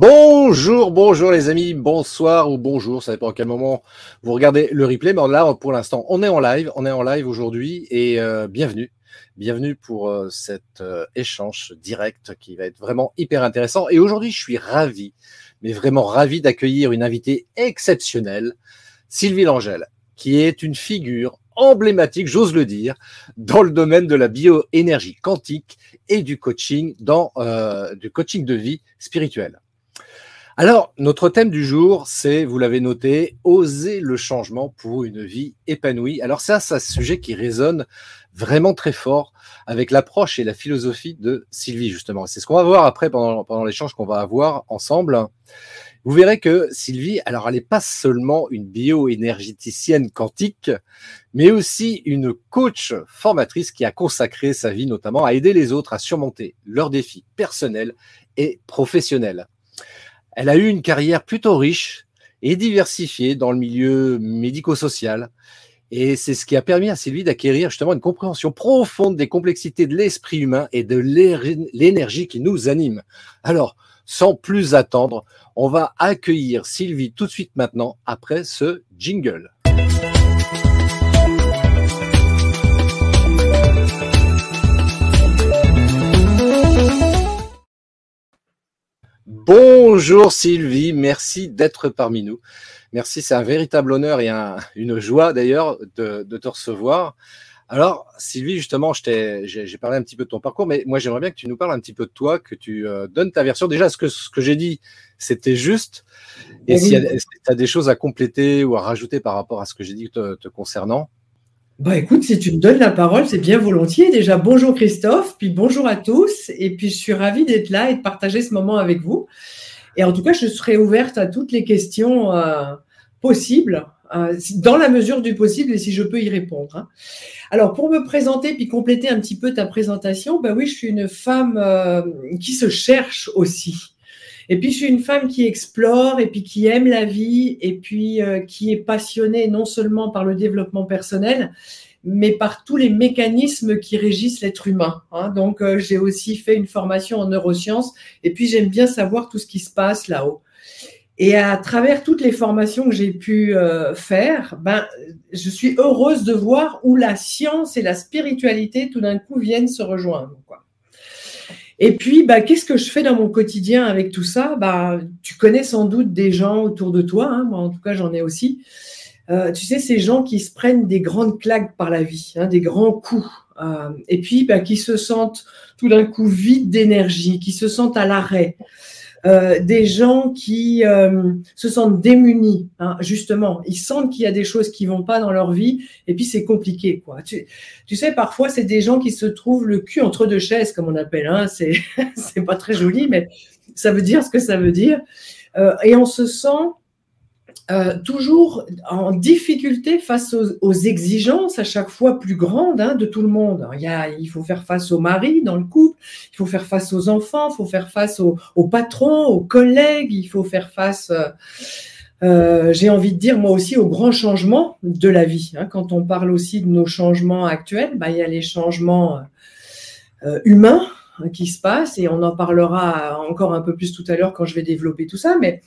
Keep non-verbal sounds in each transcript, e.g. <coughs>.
Bonjour, bonjour les amis, bonsoir ou bonjour, ça dépend à quel moment vous regardez le replay, mais là pour l'instant on est en live, on est en live aujourd'hui et euh, bienvenue, bienvenue pour euh, cet euh, échange direct qui va être vraiment hyper intéressant et aujourd'hui je suis ravi, mais vraiment ravi d'accueillir une invitée exceptionnelle, Sylvie Langel, qui est une figure emblématique, j'ose le dire, dans le domaine de la bioénergie quantique et du coaching, dans du coaching de vie spirituelle. Alors, notre thème du jour, c'est, vous l'avez noté, oser le changement pour une vie épanouie. Alors ça, c'est un sujet qui résonne vraiment très fort avec l'approche et la philosophie de Sylvie, justement. C'est ce qu'on va voir après pendant, l'échange qu'on va avoir ensemble. Vous verrez que Sylvie, alors elle n'est pas seulement une bioénergéticienne quantique, mais aussi une coach formatrice qui a consacré sa vie notamment à aider les autres à surmonter leurs défis personnels et professionnels. Elle a eu une carrière plutôt riche et diversifiée dans le milieu médico-social. Et c'est ce qui a permis à Sylvie d'acquérir justement une compréhension profonde des complexités de l'esprit humain et de l'énergie qui nous anime. Alors, sans plus attendre, on va accueillir Sylvie tout de suite maintenant après ce jingle. Bonjour Sylvie, merci d'être parmi nous. Merci, c'est un véritable honneur et une joie d'ailleurs de, te recevoir. Alors Sylvie, justement, j'ai parlé un petit peu de ton parcours, mais moi j'aimerais bien que tu nous parles un petit peu de toi, que tu euh, donnes ta version. Déjà, ce que, ce que j'ai dit, c'était juste. Et si tu as des choses à compléter ou à rajouter par rapport à ce que j'ai dit te concernant? Bah écoute, si tu me donnes la parole, c'est bien volontiers. Déjà, bonjour Christophe, puis bonjour à tous. Et puis, je suis ravie d'être là et de partager ce moment avec vous. Et en tout cas, je serai ouverte à toutes les questions euh, possibles, euh, dans la mesure du possible et si je peux y répondre. Hein. Alors, pour me présenter puis compléter un petit peu ta présentation, bah oui, je suis une femme euh, qui se cherche aussi. Et puis, je suis une femme qui explore et puis qui aime la vie et puis euh, qui est passionnée non seulement par le développement personnel, mais par tous les mécanismes qui régissent l'être humain. Hein. Donc, euh, j'ai aussi fait une formation en neurosciences et puis j'aime bien savoir tout ce qui se passe là-haut. Et à travers toutes les formations que j'ai pu euh, faire, ben, je suis heureuse de voir où la science et la spiritualité tout d'un coup viennent se rejoindre. Quoi. Et puis, bah, qu'est-ce que je fais dans mon quotidien avec tout ça? Bah, Tu connais sans doute des gens autour de toi, hein, moi en tout cas j'en ai aussi. Euh, tu sais, ces gens qui se prennent des grandes claques par la vie, hein, des grands coups, euh, et puis bah, qui se sentent tout d'un coup vides d'énergie, qui se sentent à l'arrêt, euh, des gens qui euh, se sentent démunis, hein, justement. Ils sentent qu'il y a des choses qui vont pas dans leur vie et puis c'est compliqué. Quoi. Tu, tu, sais, parfois, c'est des gens qui se trouvent le cul entre deux chaises, comme on appelle. Hein. C'est, <laughs> pas très joli, mais ça veut dire ce que ça veut dire. Euh, et on se sent euh, toujours en difficulté face aux, exigences à chaque fois plus grandes hein, de tout le monde. Il, faut faire face au mari dans le couple, il faut faire face aux enfants, il faut faire face aux, aux patrons, aux collègues, il faut faire face, euh, euh, j'ai envie de dire moi aussi, aux grands changements de la vie. Hein. Quand on parle aussi de nos changements actuels, bah, il y a les changements humains hein, qui se passent et on en parlera encore un peu plus tout à l'heure quand je vais développer tout ça, mais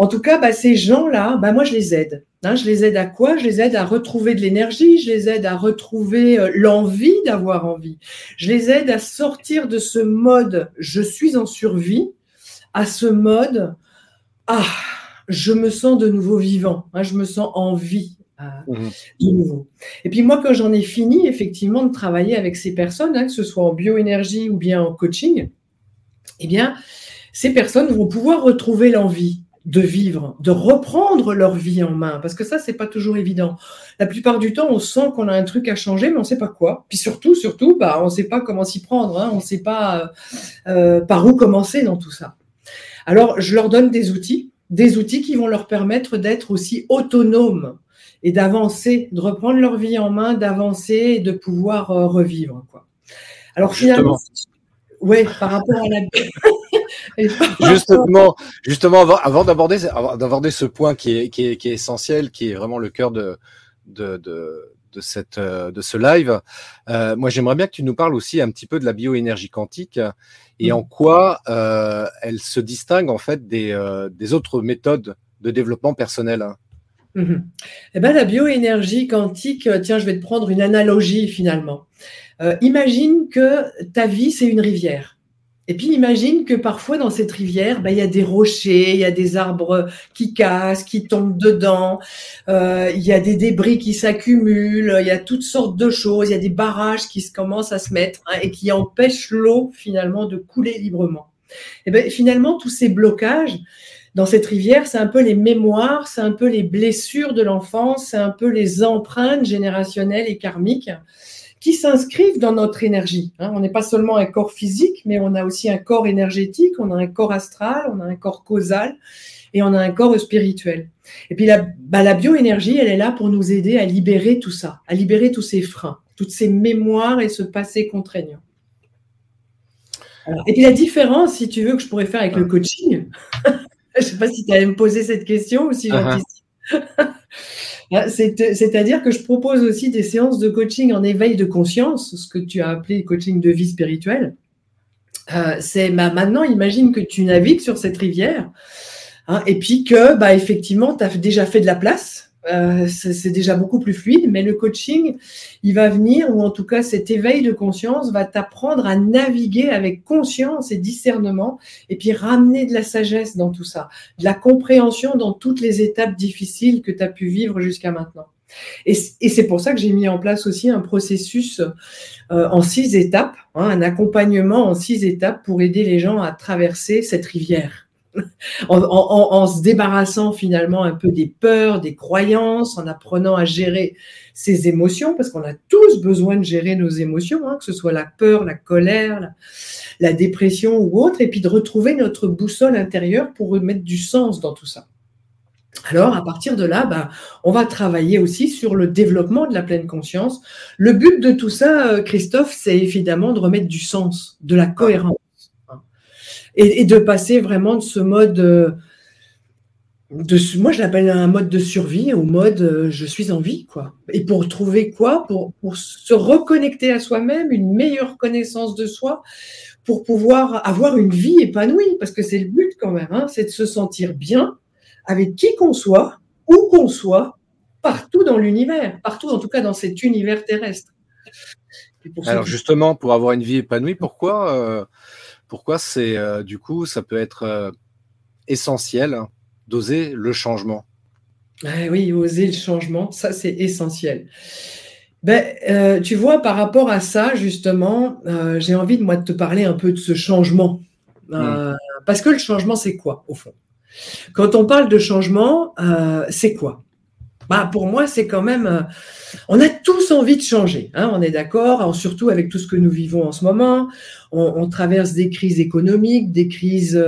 en tout cas, bah, ces gens-là, bah, moi, je les aide. Hein. je les aide à quoi? Je les aide à retrouver de l'énergie, je les aide à retrouver euh, l'envie d'avoir envie. Je les aide à sortir de ce mode je suis en survie à ce mode ah, je me sens de nouveau vivant, hein, je me sens en vie euh, mmh de nouveau. Et puis moi, quand j'en ai fini effectivement de travailler avec ces personnes, hein, que ce soit en bioénergie ou bien en coaching, eh bien, ces personnes vont pouvoir retrouver l'envie de vivre, de reprendre leur vie en main, parce que ça, c'est pas toujours évident. La plupart du temps, on sent qu'on a un truc à changer, mais on sait pas quoi. Puis surtout, surtout, bah, on sait pas comment s'y prendre, hein. on sait pas euh, par où commencer dans tout ça. Alors, je leur donne des outils des outils qui vont leur permettre d'être aussi autonomes et d'avancer, de reprendre leur vie en main, d'avancer et de pouvoir euh, revivre. Quoi. Alors finalement, oui, par rapport à la <laughs> justement, justement, avant, d'aborder, d'aborder ce point qui est, qui est, qui est essentiel, qui est vraiment le cœur de, de, de, de cette, euh, de ce live, euh, moi j'aimerais bien que tu nous parles aussi un petit peu de la bioénergie quantique et en quoi euh, elle se distingue en fait des, euh, des autres méthodes de développement personnel. Mhm. Eh ben, la bioénergie quantique, tiens, je vais te prendre une analogie finalement. Euh, imagine que ta vie, c'est une rivière. Et puis imagine que parfois dans cette rivière, ben, il y a des rochers, il y a des arbres qui cassent, qui tombent dedans, euh, il y a des débris qui s'accumulent, il y a toutes sortes de choses, il y a des barrages qui se commencent à se mettre hein, et qui empêchent l'eau finalement de couler librement. Et ben, finalement, tous ces blocages, dans cette rivière, c'est un peu les mémoires, c'est un peu les blessures de l'enfance, c'est un peu les empreintes générationnelles et karmiques qui s'inscrivent dans notre énergie. Hein. On n'est pas seulement un corps physique, mais on a aussi un corps énergétique, on a un corps astral, on a un corps causal et on a un corps spirituel. Et puis la, bah, la bioénergie, elle est là pour nous aider à libérer tout ça, à libérer tous ces freins, toutes ces mémoires et ce passé contraignant. et puis la différence, si tu veux, que je pourrais faire avec le coaching, <laughs> je ne sais pas si tu allais me poser cette question ou si uh <laughs> C'est-à-dire que je propose aussi des séances de coaching en éveil de conscience, ce que tu as appelé coaching de vie spirituelle. Euh, c'est bah, maintenant, imagine que tu navigues sur cette rivière hein, et puis que, bah, effectivement, tu as déjà fait de la place euh, c'est déjà beaucoup plus fluide, mais le coaching, il va venir, ou en tout cas cet éveil de conscience va t'apprendre à naviguer avec conscience et discernement, et puis ramener de la sagesse dans tout ça, de la compréhension dans toutes les étapes difficiles que tu as pu vivre jusqu'à maintenant. Et, c'est pour ça que j'ai mis en place aussi un processus euh, en six étapes, hein, un accompagnement en six étapes pour aider les gens à traverser cette rivière en, se débarrassant finalement un peu des peurs, des croyances, en apprenant à gérer ses émotions, parce qu'on a tous besoin de gérer nos émotions, hein, que ce soit la peur, la colère, la, dépression ou autre, et puis de retrouver notre boussole intérieure pour remettre du sens dans tout ça. Alors, à partir de là, bah, on va travailler aussi sur le développement de la pleine conscience. Le but de tout ça, euh, Christophe, c'est évidemment de remettre du sens, de la cohérence et, de passer vraiment de ce mode euh, de, moi je l'appelle un mode de survie au mode euh, je suis en vie quoi. Et pour trouver quoi? Pour, pour se reconnecter à soi-même, une meilleure connaissance de soi, pour pouvoir avoir une vie épanouie, parce que c'est le but quand même, hein, c'est de se sentir bien avec qui qu'on soit, où qu'on soit, partout dans l'univers, partout en tout cas dans cet univers terrestre. Alors justement, pour avoir une vie épanouie, pourquoi euh, pourquoi c'est euh, du coup, ça peut être euh, essentiel d'oser le changement? Ah oui, oser le changement, ça c'est essentiel. Ben, euh, tu vois, par rapport à ça, justement, j'ai envie de moi de te parler un peu de ce changement. Hmm. Parce que le changement, c'est quoi, au fond? Quand on parle de changement, c'est quoi? Bah, Pour moi, c'est quand même on a tous envie de changer, hein, on est d'accord, surtout avec tout ce que nous vivons en ce moment. On, traverse des crises économiques, des crises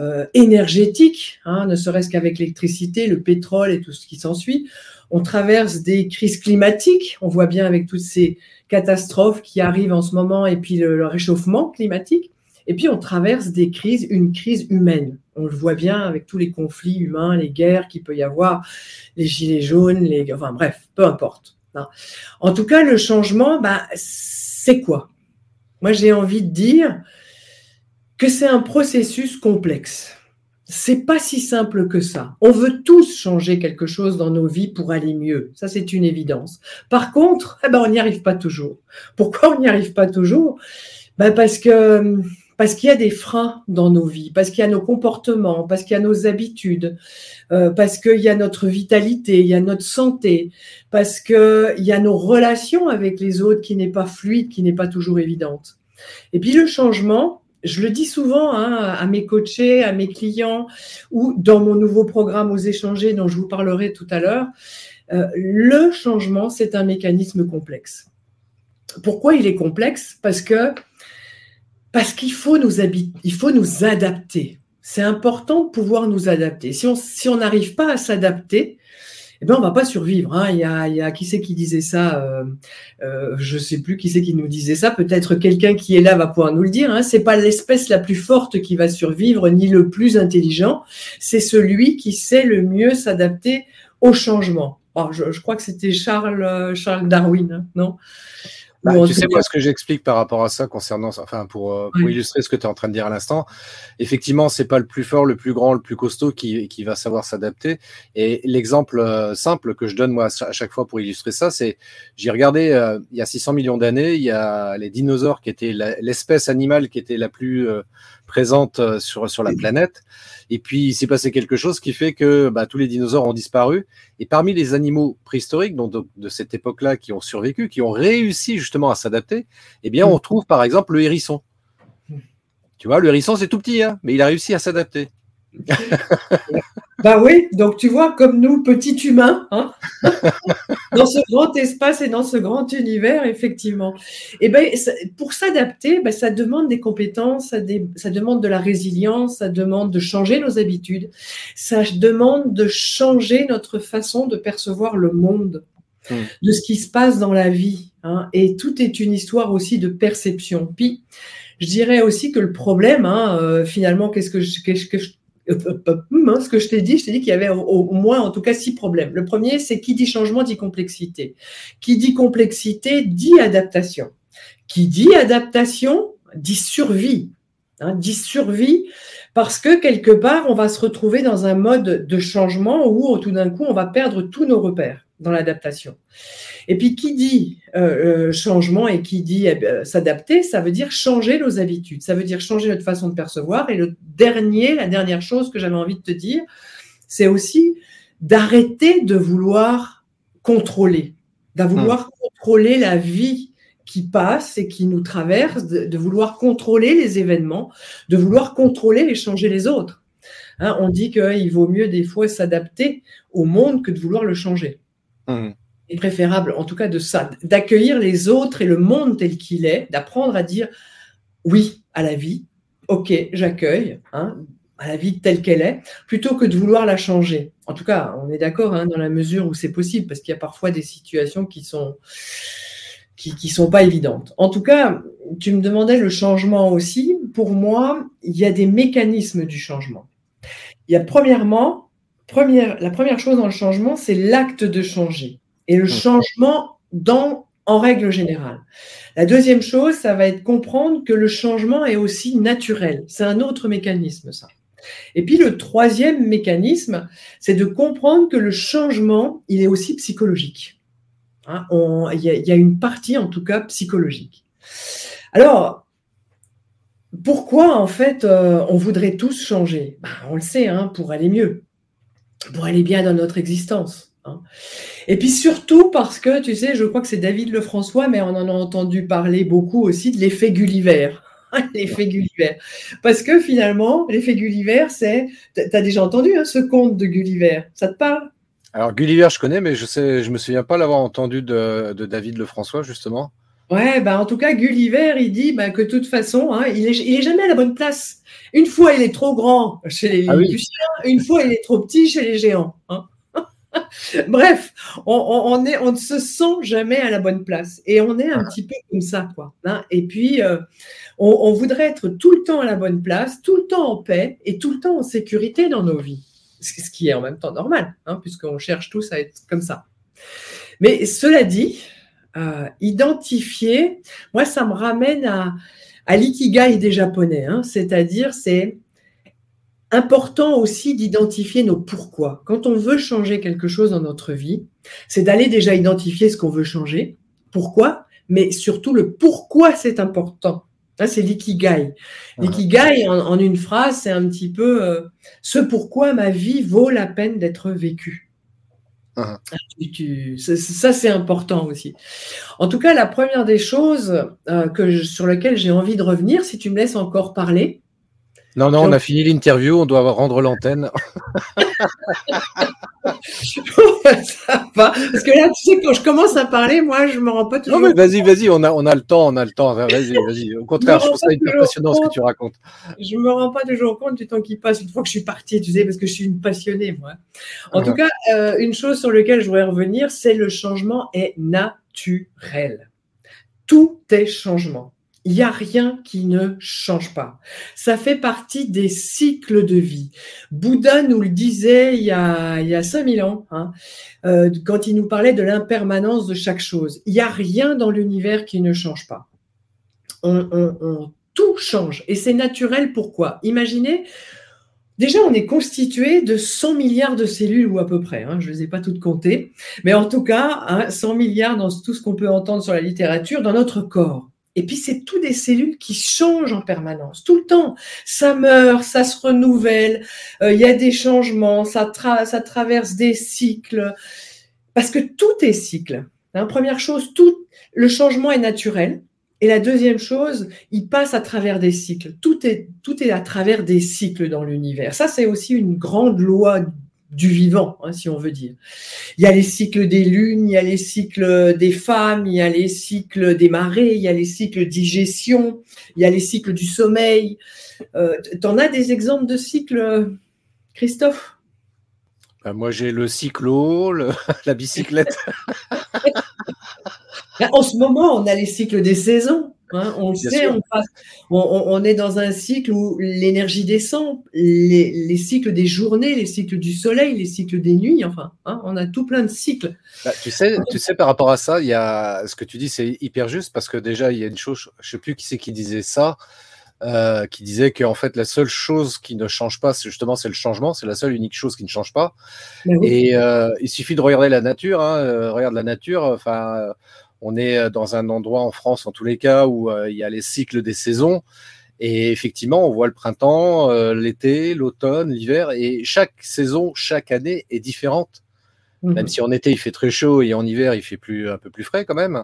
euh, énergétiques, hein, ne serait-ce qu'avec l'électricité, le pétrole et tout ce qui s'ensuit. On traverse des crises climatiques, on voit bien avec toutes ces catastrophes qui arrivent en ce moment et puis le réchauffement climatique. Et puis on traverse des crises, une crise humaine. On le voit bien avec tous les conflits humains, les guerres qu'il peut y avoir, les gilets jaunes, les, enfin bref, peu importe. Hein. En tout cas, le changement, bah, c'est quoi? Moi, j'ai envie de dire que c'est un processus complexe. C'est pas si simple que ça. On veut tous changer quelque chose dans nos vies pour aller mieux. Ça, c'est une évidence. Par contre, eh ben, on n'y arrive pas toujours. Pourquoi on n'y arrive pas toujours? Ben, Parce que parce qu'il y a des freins dans nos vies, parce qu'il y a nos comportements, parce qu'il y a nos habitudes, euh, parce qu'il y a notre vitalité, il y a notre santé, parce qu'il y a nos relations avec les autres qui n'est pas fluide, qui n'est pas toujours évidente. Et puis le changement, je le dis souvent hein, à mes coachés, à mes clients, ou dans mon nouveau programme aux échangés dont je vous parlerai tout à l'heure, euh, le changement, c'est un mécanisme complexe. Pourquoi il est complexe? Parce que parce qu'il faut nous il faut nous adapter. C'est important de pouvoir nous adapter. Si on si on n'arrive pas à s'adapter, eh ben on va pas survivre. Hein. Il, y a, il y a qui c'est qui disait ça euh, euh, Je sais plus qui c'est qui nous disait ça. Peut-être quelqu'un qui est là va pouvoir nous le dire. Hein. C'est pas l'espèce la plus forte qui va survivre, ni le plus intelligent. C'est celui qui sait le mieux s'adapter au changement. Alors, je, je, crois que c'était Charles, euh, Charles Darwin, hein, non? Bah, tu sais, moi, ce que j'explique par rapport à ça, concernant, enfin, pour, euh, pour illustrer ce que tu es en train de dire à l'instant, effectivement, c'est pas le plus fort, le plus grand, le plus costaud qui, qui va savoir s'adapter. Et l'exemple euh, simple que je donne, moi, à chaque fois pour illustrer ça, c'est, j'ai regardé, euh, il y a 600 millions d'années, il y a les dinosaures qui étaient l'espèce animale qui était la plus présente sur, sur la planète. Et puis, il s'est passé quelque chose qui fait que bah, tous les dinosaures ont disparu. Et parmi les animaux préhistoriques, donc de, cette époque-là, qui ont survécu, qui ont réussi justement à s'adapter, eh bien, on trouve par exemple le hérisson. Tu vois, le hérisson, c'est tout petit, hein, mais il a réussi à s'adapter. <laughs> Bah oui, donc tu vois, comme nous, petits humains, hein, <laughs> dans ce grand espace et dans ce grand univers, effectivement. Et eh ben, pour s'adapter, ben, ça demande des compétences, ça, ça, demande de la résilience, ça demande de changer nos habitudes, ça demande de changer notre façon de percevoir le monde, hmm. de ce qui se passe dans la vie. Hein, et tout est une histoire aussi de perception. Puis, je dirais aussi que le problème, hein, euh, finalement, qu'est-ce que je, ce que je t'ai dit, je t'ai dit qu'il y avait au, moins en tout cas six problèmes. Le premier, c'est qui dit changement dit complexité. Qui dit complexité dit adaptation. Qui dit adaptation dit survie. Hein, dit survie parce que quelque part, on va se retrouver dans un mode de changement où tout d'un coup, on va perdre tous nos repères dans l'adaptation. Et puis, qui dit euh, euh, changement et qui dit eh ben, s'adapter, ça veut dire changer nos habitudes, ça veut dire changer notre façon de percevoir. Et le dernier, la dernière chose que j'avais envie de te dire, c'est aussi d'arrêter de vouloir contrôler, de vouloir hmm. contrôler la vie qui passe et qui nous traverse, de, vouloir contrôler les événements, de vouloir contrôler et changer les autres. Hein, on dit qu'il vaut mieux des fois s'adapter au monde que de vouloir le changer. Hmm est préférable, en tout cas, de ça, d'accueillir les autres et le monde tel qu'il est, d'apprendre à dire oui à la vie, ok, j'accueille, hein, à la vie telle qu'elle est, plutôt que de vouloir la changer. En tout cas, on est d'accord hein, dans la mesure où c'est possible, parce qu'il y a parfois des situations qui sont qui sont pas évidentes. En tout cas, tu me demandais le changement aussi. Pour moi, il y a des mécanismes du changement. Il y a premièrement, première, la première chose dans le changement, c'est l'acte de changer et le changement dans, en règle générale. La deuxième chose, ça va être comprendre que le changement est aussi naturel. C'est un autre mécanisme, ça. Et puis le troisième mécanisme, c'est de comprendre que le changement, il est aussi psychologique. Hein, il y, a une partie, en tout cas, psychologique. Alors, pourquoi, en fait, euh, on voudrait tous changer? Ben, On le sait, hein, pour aller mieux, pour aller bien dans notre existence. Hein. Et puis surtout parce que, tu sais, je crois que c'est David Lefrançois, mais on en a entendu parler beaucoup aussi de l'effet Gulliver. <laughs> l'effet Gulliver. Parce que finalement, l'effet Gulliver, c'est. Tu as déjà entendu hein, ce conte de Gulliver Ça te parle? Alors, Gulliver, je connais, mais je sais, je me souviens pas l'avoir entendu de, David Lefrançois, justement. Ouais, bah en tout cas, Gulliver, il dit bah, que de toute façon, hein, il, est, il est jamais à la bonne place. Une fois, il est trop grand chez les ah une fois, il est trop petit chez les géants. Hein. <laughs> Bref, on, est, on ne se sent jamais à la bonne place. Et on est un petit peu comme ça, quoi. Hein. et puis, euh, on, voudrait être tout le temps à la bonne place, tout le temps en paix et tout le temps en sécurité dans nos vies. Ce qui est en même temps normal, hein, puisqu'on cherche tous à être comme ça. Mais cela dit, euh, identifier, moi, ça me ramène à, à l'ikigai des Japonais. Hein. c'est-à-dire, c'est important aussi d'identifier nos pourquoi. Quand on veut changer quelque chose dans notre vie, c'est d'aller déjà identifier ce qu'on veut changer, pourquoi, mais surtout le pourquoi c'est important. c'est l'ikigai. L'ikigai, en, une phrase, c'est un petit peu euh, ce pourquoi ma vie vaut la peine d'être vécue. Ah, ça, c'est important aussi. En tout cas, la première des choses euh, sur lesquelles j'ai envie de revenir, si tu me laisses encore parler, non, non, on a fini l'interview, on doit rendre l'antenne. <laughs> <laughs> ça va. Parce que là, tu sais, quand je commence à parler, moi, je me rends pas toujours. Non, mais vas-y, vas-y, on a, on a le temps, on a le temps. Vas-y, vas-y. Au contraire, je, trouve ça hyper passionnant ce que tu racontes. Je me rends pas toujours compte du temps qui passe une fois que je suis partie, tu sais, parce que je suis une passionnée, moi. En tout cas, euh, une chose sur laquelle je voudrais revenir, c'est le changement est naturel. Tout est changement. Il n'y a rien qui ne change pas. Ça fait partie des cycles de vie. Bouddha nous le disait il y a, il y a 5000 ans, hein, euh, quand il nous parlait de l'impermanence de chaque chose. Il n'y a rien dans l'univers qui ne change pas. Tout change. Et c'est naturel. Pourquoi? Imaginez, Déjà, on est constitué de 100 milliards de cellules, ou à peu près, hein, je ne les ai pas toutes comptées, mais en tout cas, 100 hein, milliards dans tout ce qu'on peut entendre sur la littérature, dans notre corps. Et puis, c'est tout des cellules qui changent en permanence, tout le temps. Ça meurt, ça se renouvelle, euh, il y a des changements, ça, ça traverse des cycles, parce que tout est cycle. Hein, première chose, tout le changement est naturel. Et la deuxième chose, il passe à travers des cycles. Tout est, tout est à travers des cycles dans l'univers. Ça, c'est aussi une grande loi du vivant, hein, si on veut dire. Il y a les cycles des lunes, il y a les cycles des femmes, il y a les cycles des marées, il y a les cycles digestion, il y a les cycles du sommeil. Euh, tu en as des exemples de cycles, Christophe? Ben, Moi, j'ai le cyclo, <laughs> la bicyclette. <laughs> en ce moment, on a les cycles des saisons. Hein, on le sait, on, est dans un cycle où l'énergie descend, les, cycles des journées, les cycles du soleil, les cycles des nuits, enfin, hein, on a tout plein de cycles. Bah, tu, sais, tu sais, par rapport à ça, il y a, ce que tu dis, c'est hyper juste parce que déjà, il y a une chose, je ne sais plus qui c'est qui disait ça, euh, qui disait qu'en fait, la seule chose qui ne change pas, c'est justement, c'est le changement, c'est la seule unique chose qui ne change pas. Et euh, il suffit de regarder la nature, hein, euh, regarde la nature, enfin on est euh, dans un endroit en France, en tous les cas, où euh, il y a les cycles des saisons. Et effectivement, on voit le printemps, euh, l'été, l'automne, l'hiver, et chaque saison, chaque année est différente. Mhm. Même si en été il fait très chaud et en hiver il fait plus, un peu plus frais quand même.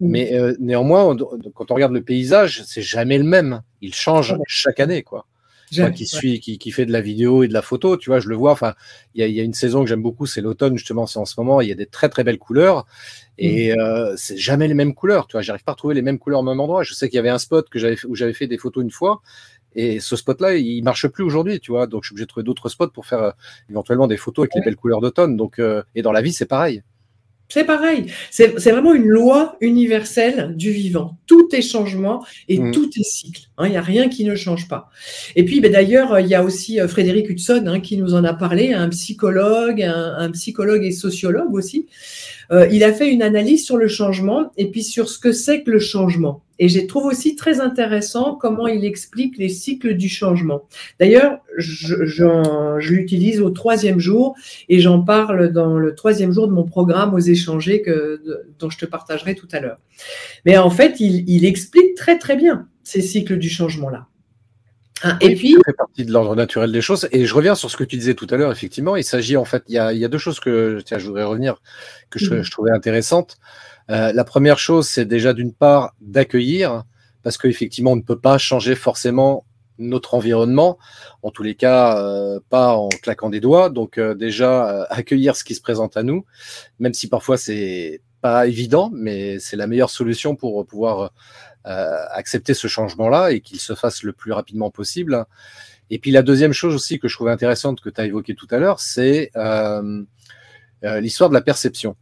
Mhm. Mais néanmoins, quand on regarde le paysage, c'est jamais le même. Il change chaque année, quoi. Moi qui suis, qui, qui, fait de la vidéo et de la photo, tu vois, je le vois. Enfin, il y a, une saison que j'aime beaucoup, c'est l'automne justement. C'est en ce moment, il y a des très très belles couleurs et mmh. euh, c'est jamais les mêmes couleurs. Tu vois, j'arrive pas à trouver les mêmes couleurs au même endroit. Je sais qu'il y avait un spot que j'avais où j'avais fait des photos une fois et ce spot-là, il marche plus aujourd'hui, tu vois. Donc, je suis obligé de trouver d'autres spots pour faire euh, éventuellement des photos avec les belles couleurs d'automne. Donc, euh, et dans la vie, c'est pareil. C'est pareil. C'est vraiment une loi universelle du vivant. Tout est changement et mm. tout est cycle. Hein. Il n'y a rien qui ne change pas. Et puis, ben, d'ailleurs, il y a aussi euh, Frédéric Hudson hein, qui nous en a parlé, un psychologue, un, psychologue et sociologue aussi. Euh, il a fait une analyse sur le changement et puis sur ce que c'est que le changement. Et je trouve aussi très intéressant comment il explique les cycles du changement. D'ailleurs, je, l'utilise au troisième jour et j'en parle dans le troisième jour de mon programme aux échangés que, dont je te partagerai tout à l'heure. Mais en fait, il, explique très très bien ces cycles du changement-là. Hein, et puis, ça fait partie de l'ordre naturel des choses. Et je reviens sur ce que tu disais tout à l'heure. Effectivement, il s'agit en fait, il y, a, deux choses que tiens, je voudrais revenir que je, mm. je trouvais intéressantes. Euh, la première chose, c'est déjà d'une part d'accueillir, parce qu'effectivement, on ne peut pas changer forcément notre environnement, en tous les cas, euh, pas en claquant des doigts. Donc euh, déjà, accueillir ce qui se présente à nous, même si parfois c'est pas évident, mais c'est la meilleure solution pour pouvoir accepter ce changement-là et qu'il se fasse le plus rapidement possible. Et puis la deuxième chose aussi que je trouvais intéressante que tu as évoqué tout à l'heure, c'est l'histoire de la perception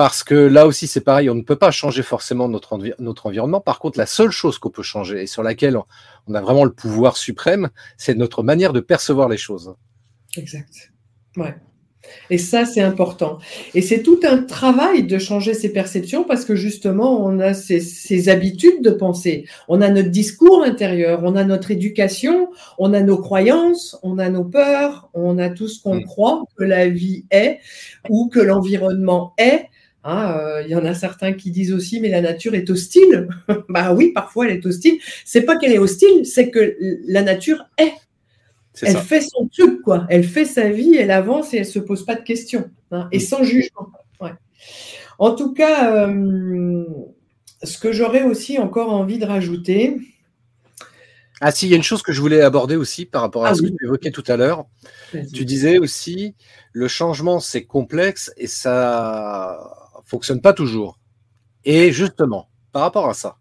parce que là aussi c'est pareil, on ne peut pas changer forcément notre, notre environnement. Par contre, la seule chose qu'on peut changer et sur laquelle on a vraiment le pouvoir suprême, c'est notre manière de percevoir les choses. Exact. Ouais. Et ça, c'est important. Et c'est tout un travail de changer ses perceptions parce que justement, on a ces, habitudes de penser. On a notre discours intérieur, on a notre éducation, on a nos croyances, on a nos peurs, on a tout ce qu'on mm. croit que la vie est ou que l'environnement est. Hein, euh, il y en a certains qui disent aussi, mais la nature est hostile. <laughs> bah oui, parfois elle est hostile. C'est pas qu'elle est hostile, c'est que la nature est. Elle fait son truc, quoi. Elle fait sa vie, elle avance et elle se pose pas de questions. Hein, et sans jugement. En tout cas, euh, ce que j'aurais aussi encore envie de rajouter. Ah si, il y a une chose que je voulais aborder aussi par rapport à ah ce que tu évoquais tout à l'heure. Tu disais aussi, le changement c'est complexe et ça fonctionne pas toujours. Et justement, par rapport à ça,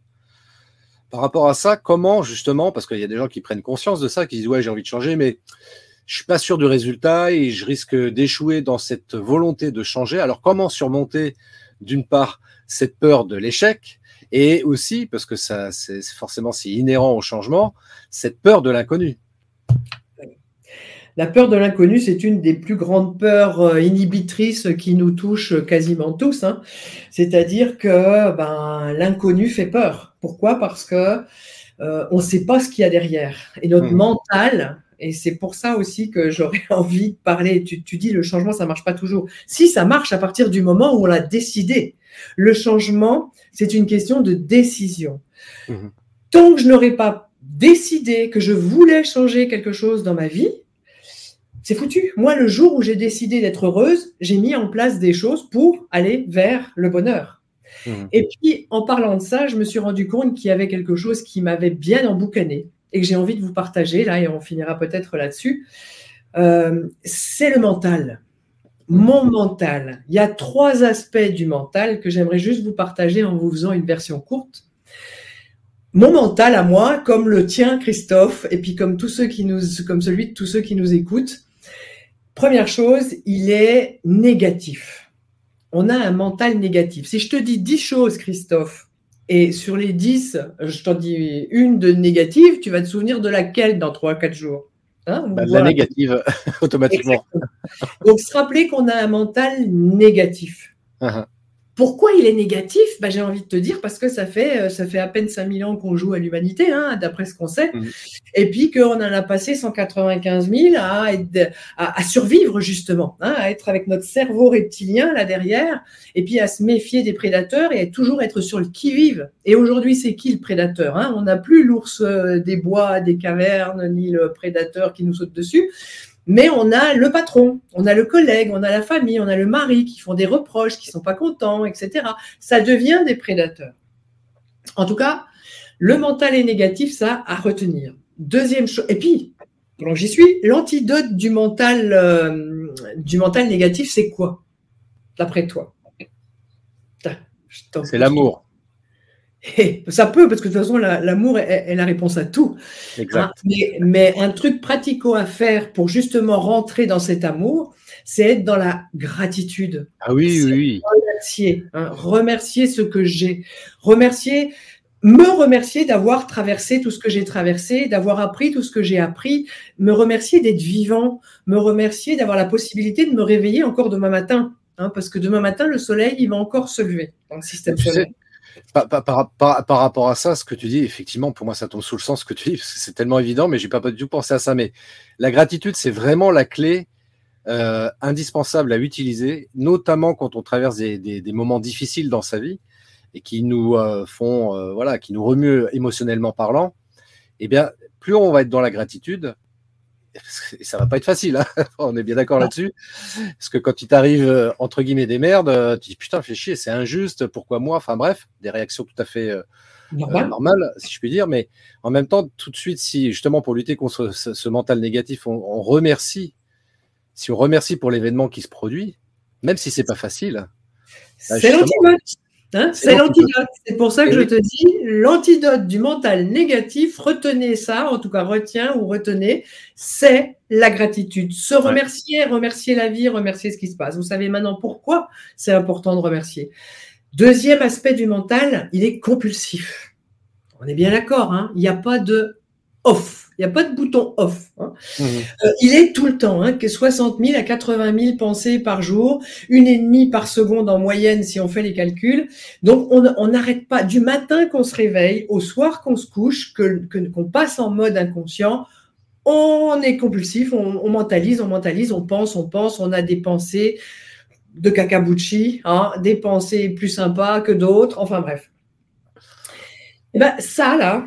par rapport à ça, comment justement, parce qu'il y a des gens qui prennent conscience de ça, qui disent ouais j'ai envie de changer, mais je suis pas sûr du résultat et je risque d'échouer dans cette volonté de changer. Alors comment surmonter d'une part cette peur de l'échec et aussi parce que ça c'est forcément si inhérent au changement, cette peur de l'inconnu. La peur de l'inconnu, c'est une des plus grandes peurs euh, inhibitrices qui nous touche quasiment tous. Hein. C'est-à-dire que ben, l'inconnu fait peur. Pourquoi? Parce que euh, on ne sait pas ce qu'il y a derrière. Et notre mmh. mental, et c'est pour ça aussi que j'aurais <laughs> envie de parler. Tu, tu, dis le changement, ça marche pas toujours. Si ça marche à partir du moment où on l'a décidé. Le changement, c'est une question de décision. Mmh. Tant que je n'aurais pas décidé que je voulais changer quelque chose dans ma vie, c'est foutu. Moi, le jour où j'ai décidé d'être heureuse, j'ai mis en place des choses pour aller vers le bonheur. Mmh. Et puis, en parlant de ça, je me suis rendu compte qu'il y avait quelque chose qui m'avait bien emboucané et que j'ai envie de vous partager, là, et on finira peut-être là-dessus. Euh, c'est le mental. Mon mental. Il y a trois aspects du mental que j'aimerais juste vous partager en vous faisant une version courte. Mon mental à moi, comme le tien, Christophe, et puis comme tous ceux comme celui de tous ceux qui nous écoutent, Première chose, il est négatif. On a un mental négatif. Si je te dis 10 choses, Christophe, et sur les 10, je t'en dis une de négative, tu vas te souvenir de laquelle dans 3-4 jours hein bah, La négative, <laughs> automatiquement. Donc, se rappeler qu'on a un mental négatif. Uh-huh. Pourquoi il est négatif bah, J'ai envie de te dire parce que ça fait, euh, ça fait à peine 5000 ans qu'on joue à l'humanité, hein, d'après ce qu'on sait, mmh. et puis qu'on en a passé 195 000 à, à, survivre justement, hein, à être avec notre cerveau reptilien là derrière, et puis à se méfier des prédateurs et à toujours être sur le qui-vive. Et aujourd'hui, c'est qui le prédateur hein? On n'a plus l'ours euh, des bois, des cavernes, ni le prédateur qui nous saute dessus mais on a le patron, on a le collègue, on a la famille, on a le mari qui font des reproches, qui sont pas contents, etc. Ça devient des prédateurs. En tout cas, le mental est négatif, ça à retenir. Deuxième chose, et puis, donc j'y suis, l'antidote du mental, euh, du mental négatif, c'est quoi, d'après toi? C'est l'amour. Ça peut, parce que de toute façon, l'amour est, la réponse à tout. Hein, mais, un truc pratico à faire pour justement rentrer dans cet amour, c'est être dans la gratitude. Ah oui, oui. Remercier, hein, remercier ce que j'ai. Remercier, me remercier d'avoir traversé tout ce que j'ai traversé, d'avoir appris tout ce que j'ai appris, me remercier d'être vivant, me remercier d'avoir la possibilité de me réveiller encore demain matin. Hein, parce que demain matin, le soleil, il va encore se lever dans le système solaire. Par, par, rapport à ça, ce que tu dis, effectivement, pour moi, ça tombe sous le sens ce que tu dis, parce que c'est tellement évident, mais j'ai pas, pas du tout pensé à ça. Mais la gratitude, c'est vraiment la clé euh, indispensable à utiliser, notamment quand on traverse des, moments difficiles dans sa vie et qui nous euh, font, euh, voilà, qui nous remuent émotionnellement parlant. Eh bien, plus on va être dans la gratitude, et ça va pas être facile, hein <laughs> on est bien d'accord là-dessus. Parce que quand il t'arrive, euh, entre guillemets, des merdes, euh, tu dis putain, fais chier, c'est injuste, pourquoi moi? Enfin bref, des réactions tout à fait euh, normales, si je puis dire. Mais en même temps, tout de suite, si justement pour lutter contre ce, mental négatif, on, remercie, si on remercie pour l'événement qui se produit, même si c'est pas facile. C'est l'antidote. Hein, c'est l'antidote. C'est pour ça que je te dis, l'antidote du mental négatif, retenez ça, en tout cas retiens ou retenez, c'est la gratitude. Se remercier, remercier la vie, remercier ce qui se passe. Vous savez maintenant pourquoi c'est important de remercier. Deuxième aspect du mental, il est compulsif. On est bien d'accord, hein il n'y a pas de off. Il n'y a pas de bouton off. Hein. Mmh. Euh, il est tout le temps, hein, que 60 000 à 80 000 pensées par jour, une et demie par seconde en moyenne si on fait les calculs. Donc on n'arrête pas du matin qu'on se réveille au soir qu'on se couche, que qu'on passe en mode inconscient. On est compulsif, on, mentalise, on mentalise, on pense, on pense, on a des pensées de cacabucci, hein, des pensées plus sympas que d'autres, enfin bref. Et eh ben ça là,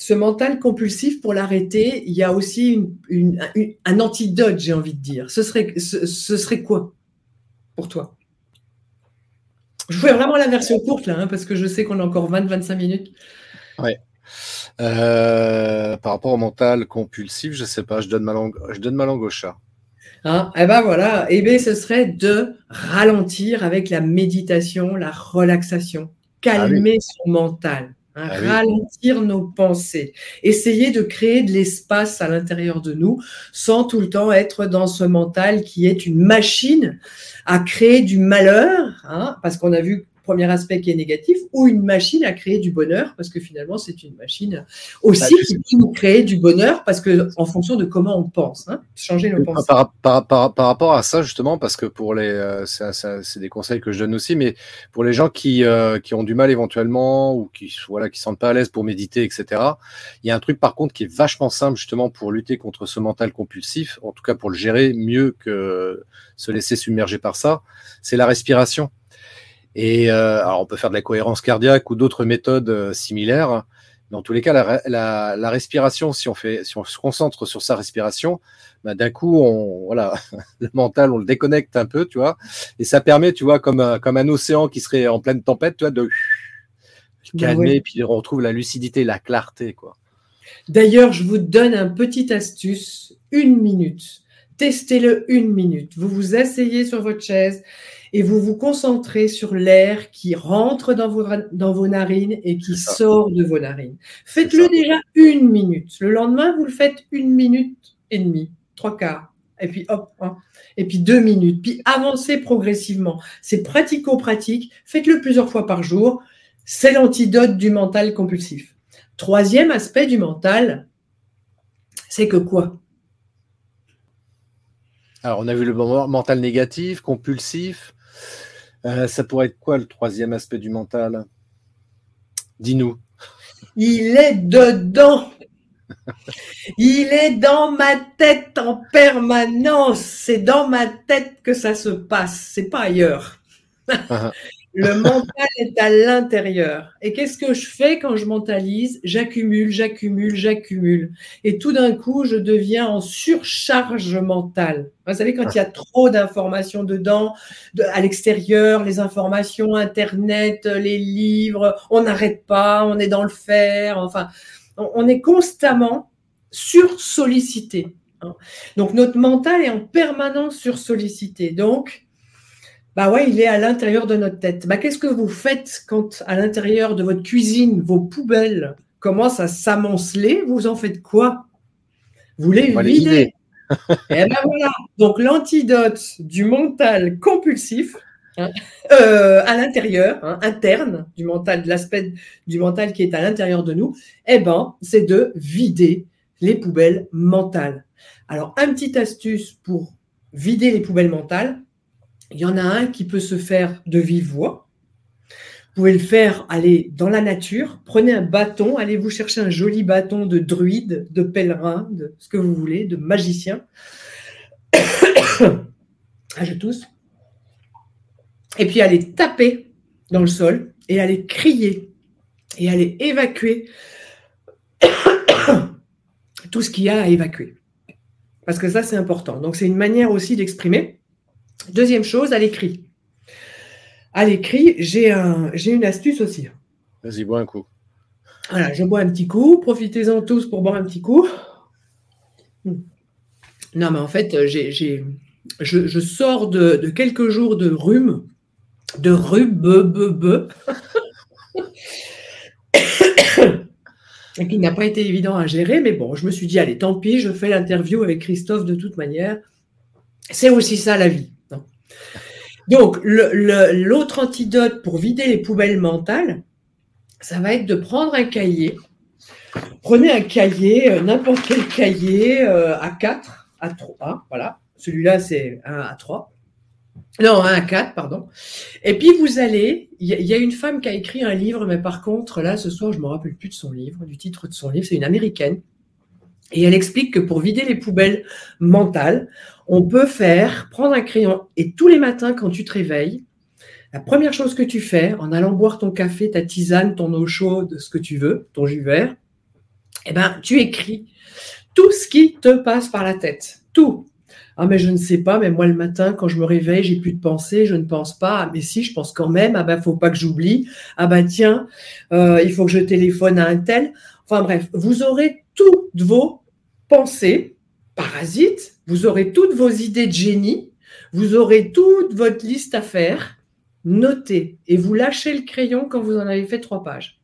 ce mental compulsif, pour l'arrêter, il y a aussi un antidote, j'ai envie de dire. Ce serait, ce, serait quoi pour toi? Je fais vraiment la version courte là, hein, parce que je sais qu'on a encore 20-25 minutes. Ouais. euh, Par rapport au mental compulsif, je sais pas, je donne ma langue, je donne ma langue au chat. Hein eh ben voilà, eh ben ce serait de ralentir avec la méditation, la relaxation, calmer ah son mental. Hein, ah ralentir nos pensées, essayer de créer de l'espace à l'intérieur de nous sans tout le temps être dans ce mental qui est une machine à créer du malheur, hein, parce qu'on a vu premier aspect qui est négatif, ou une machine à créer du bonheur, parce que finalement, c'est une machine aussi bah, qui peut nous créer du bonheur, parce que en fonction de comment on pense, hein, changer nos pensées. Par, par, rapport à ça, justement, parce que pour les, euh, c'est des conseils que je donne aussi, mais pour les gens qui, euh, qui ont du mal éventuellement, ou qui voilà, qui sentent pas à l'aise pour méditer, etc. Il y a un truc par contre qui est vachement simple justement pour lutter contre ce mental compulsif, en tout cas pour le gérer mieux que se laisser submerger par ça, c'est la respiration. Et euh, alors on peut faire de la cohérence cardiaque ou d'autres méthodes euh, similaires. Mais en tous les cas, la, la, la, respiration, si on, fait, si on se concentre sur sa respiration, bah, d'un coup, on, voilà, <laughs> le mental, on le déconnecte un peu, tu vois. Et ça permet, tu vois, comme un, comme un océan qui serait en pleine tempête, tu vois, de calmer, puis on retrouve la lucidité, la clarté, quoi. D'ailleurs, je vous donne un petit astuce, une minute. Testez-le une minute. Vous vous asseyez sur votre chaise et vous vous concentrez sur l'air qui rentre dans vos, dans vos narines et qui sort de vos narines. Faites-le déjà une minute. Le lendemain, vous le faites une minute et demie, trois quarts. Et puis hop, et puis deux minutes. Puis avancez progressivement. C'est pratico-pratique. Faites-le plusieurs fois par jour. C'est l'antidote du mental compulsif. Troisième aspect du mental, c'est que quoi? Alors, on a vu le mental négatif, compulsif. Euh, ça pourrait être quoi le troisième aspect du mental? Dis-nous. Il est dedans. Il est dans ma tête en permanence. C'est dans ma tête que ça se passe. C'est pas ailleurs. Le mental est à l'intérieur. Et qu'est-ce que je fais quand je mentalise? J'accumule, j'accumule, j'accumule. Et tout d'un coup, je deviens en surcharge mentale. Vous savez, quand il y a trop d'informations dedans, à l'extérieur, les informations, Internet, les livres, on n'arrête pas, on est dans le faire. Enfin, on est constamment sursollicité. Hein. Donc, notre mental est en permanence sursollicité. Donc, bah ouais, il est à l'intérieur de notre tête. Bah, qu'est-ce que vous faites quand à l'intérieur de votre cuisine, vos poubelles commencent à s'amonceler? Vous en faites quoi? Vous les videz? Et <laughs> eh ben voilà. Donc l'antidote du mental compulsif hein, <laughs> euh, à l'intérieur, hein, interne du mental, de l'aspect du mental qui est à l'intérieur de nous, eh ben, c'est de vider les poubelles mentales. Alors, un petit astuce pour vider les poubelles mentales, il y en a un qui peut se faire de vive voix. Vous pouvez le faire, aller dans la nature, prenez un bâton, allez vous chercher un joli bâton de druide, de pèlerin, de ce que vous voulez, de magicien. <coughs> je tousse. Et puis allez taper dans le sol et allez crier et allez évacuer <coughs> tout ce qu'il y a à évacuer. Parce que ça, c'est important. Donc, c'est une manière aussi d'exprimer. Deuxième chose, à l'écrit. À l'écrit, j'ai un, une astuce aussi. Vas-y, bois un coup. Voilà, je bois un petit coup. Profitez-en tous pour boire un petit coup. Hmm. Non, mais en fait, j'ai, je, sors de, quelques jours de rhume, de rhume, et <coughs> qui n'a pas été évident à gérer. Mais bon, je me suis dit, allez, tant pis, je fais l'interview avec Christophe de toute manière. C'est aussi ça la vie. Donc, l'autre antidote pour vider les poubelles mentales, ça va être de prendre un cahier. Prenez un cahier, euh, n'importe quel cahier, à 4, à 3, voilà. Celui-là, c'est un à 3. Non, un à 4, pardon. Et puis, vous allez, il y, a une femme qui a écrit un livre, mais par contre, là, ce soir, je ne me rappelle plus de son livre, du titre de son livre, c'est une américaine. Et elle explique que pour vider les poubelles mentales, on peut faire, prendre un crayon et tous les matins quand tu te réveilles, la première chose que tu fais en allant boire ton café, ta tisane, ton eau chaude, ce que tu veux, ton jus vert, eh ben, tu écris tout ce qui te passe par la tête. Tout. Ah, mais je ne sais pas, mais moi le matin, quand je me réveille, j'ai plus de pensée, je ne pense pas. Ah, mais si, je pense quand même. Ah, ben, faut pas que j'oublie. Ah, ben, tiens, euh, il faut que je téléphone à un tel Enfin bref, vous aurez toutes vos pensées parasites, vous aurez toutes vos idées de génie, vous aurez toute votre liste à faire, notez et vous lâchez le crayon quand vous en avez fait trois pages.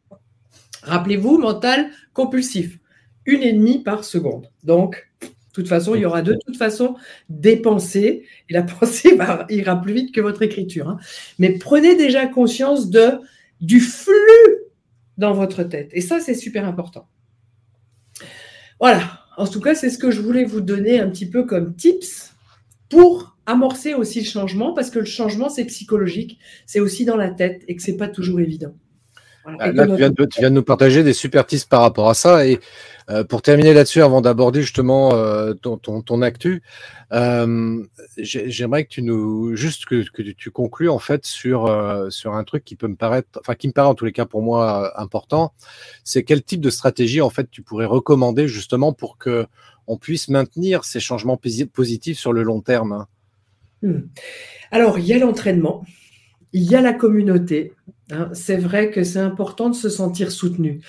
Rappelez-vous, mental compulsif, une et demie par seconde. Donc, de toute façon, il y aura de toute façon des pensées et la <laughs> pensée ira plus vite que votre écriture. Hein. Mais prenez déjà conscience de, du flux dans votre tête. Et ça, c'est super important. Voilà. En tout cas, c'est ce que je voulais vous donner un petit peu comme tips pour amorcer aussi le changement, parce que le changement, c'est psychologique, c'est aussi dans la tête et que c'est pas toujours évident. Là, tu viens, de, nous partager des super tips par rapport à ça. Et euh, pour terminer là-dessus, avant d'aborder justement euh, ton, ton, actu, euh, j'aimerais que tu nous juste que, que tu conclues en fait sur sur un truc qui peut me paraître, enfin qui me paraît en tous les cas pour moi important. C'est quel type de stratégie en fait tu pourrais recommander justement pour que on puisse maintenir ces changements positifs sur le long terme. Hmm. Alors il y a l'entraînement, il y a la communauté. Hein. C'est vrai que c'est important de se sentir soutenu.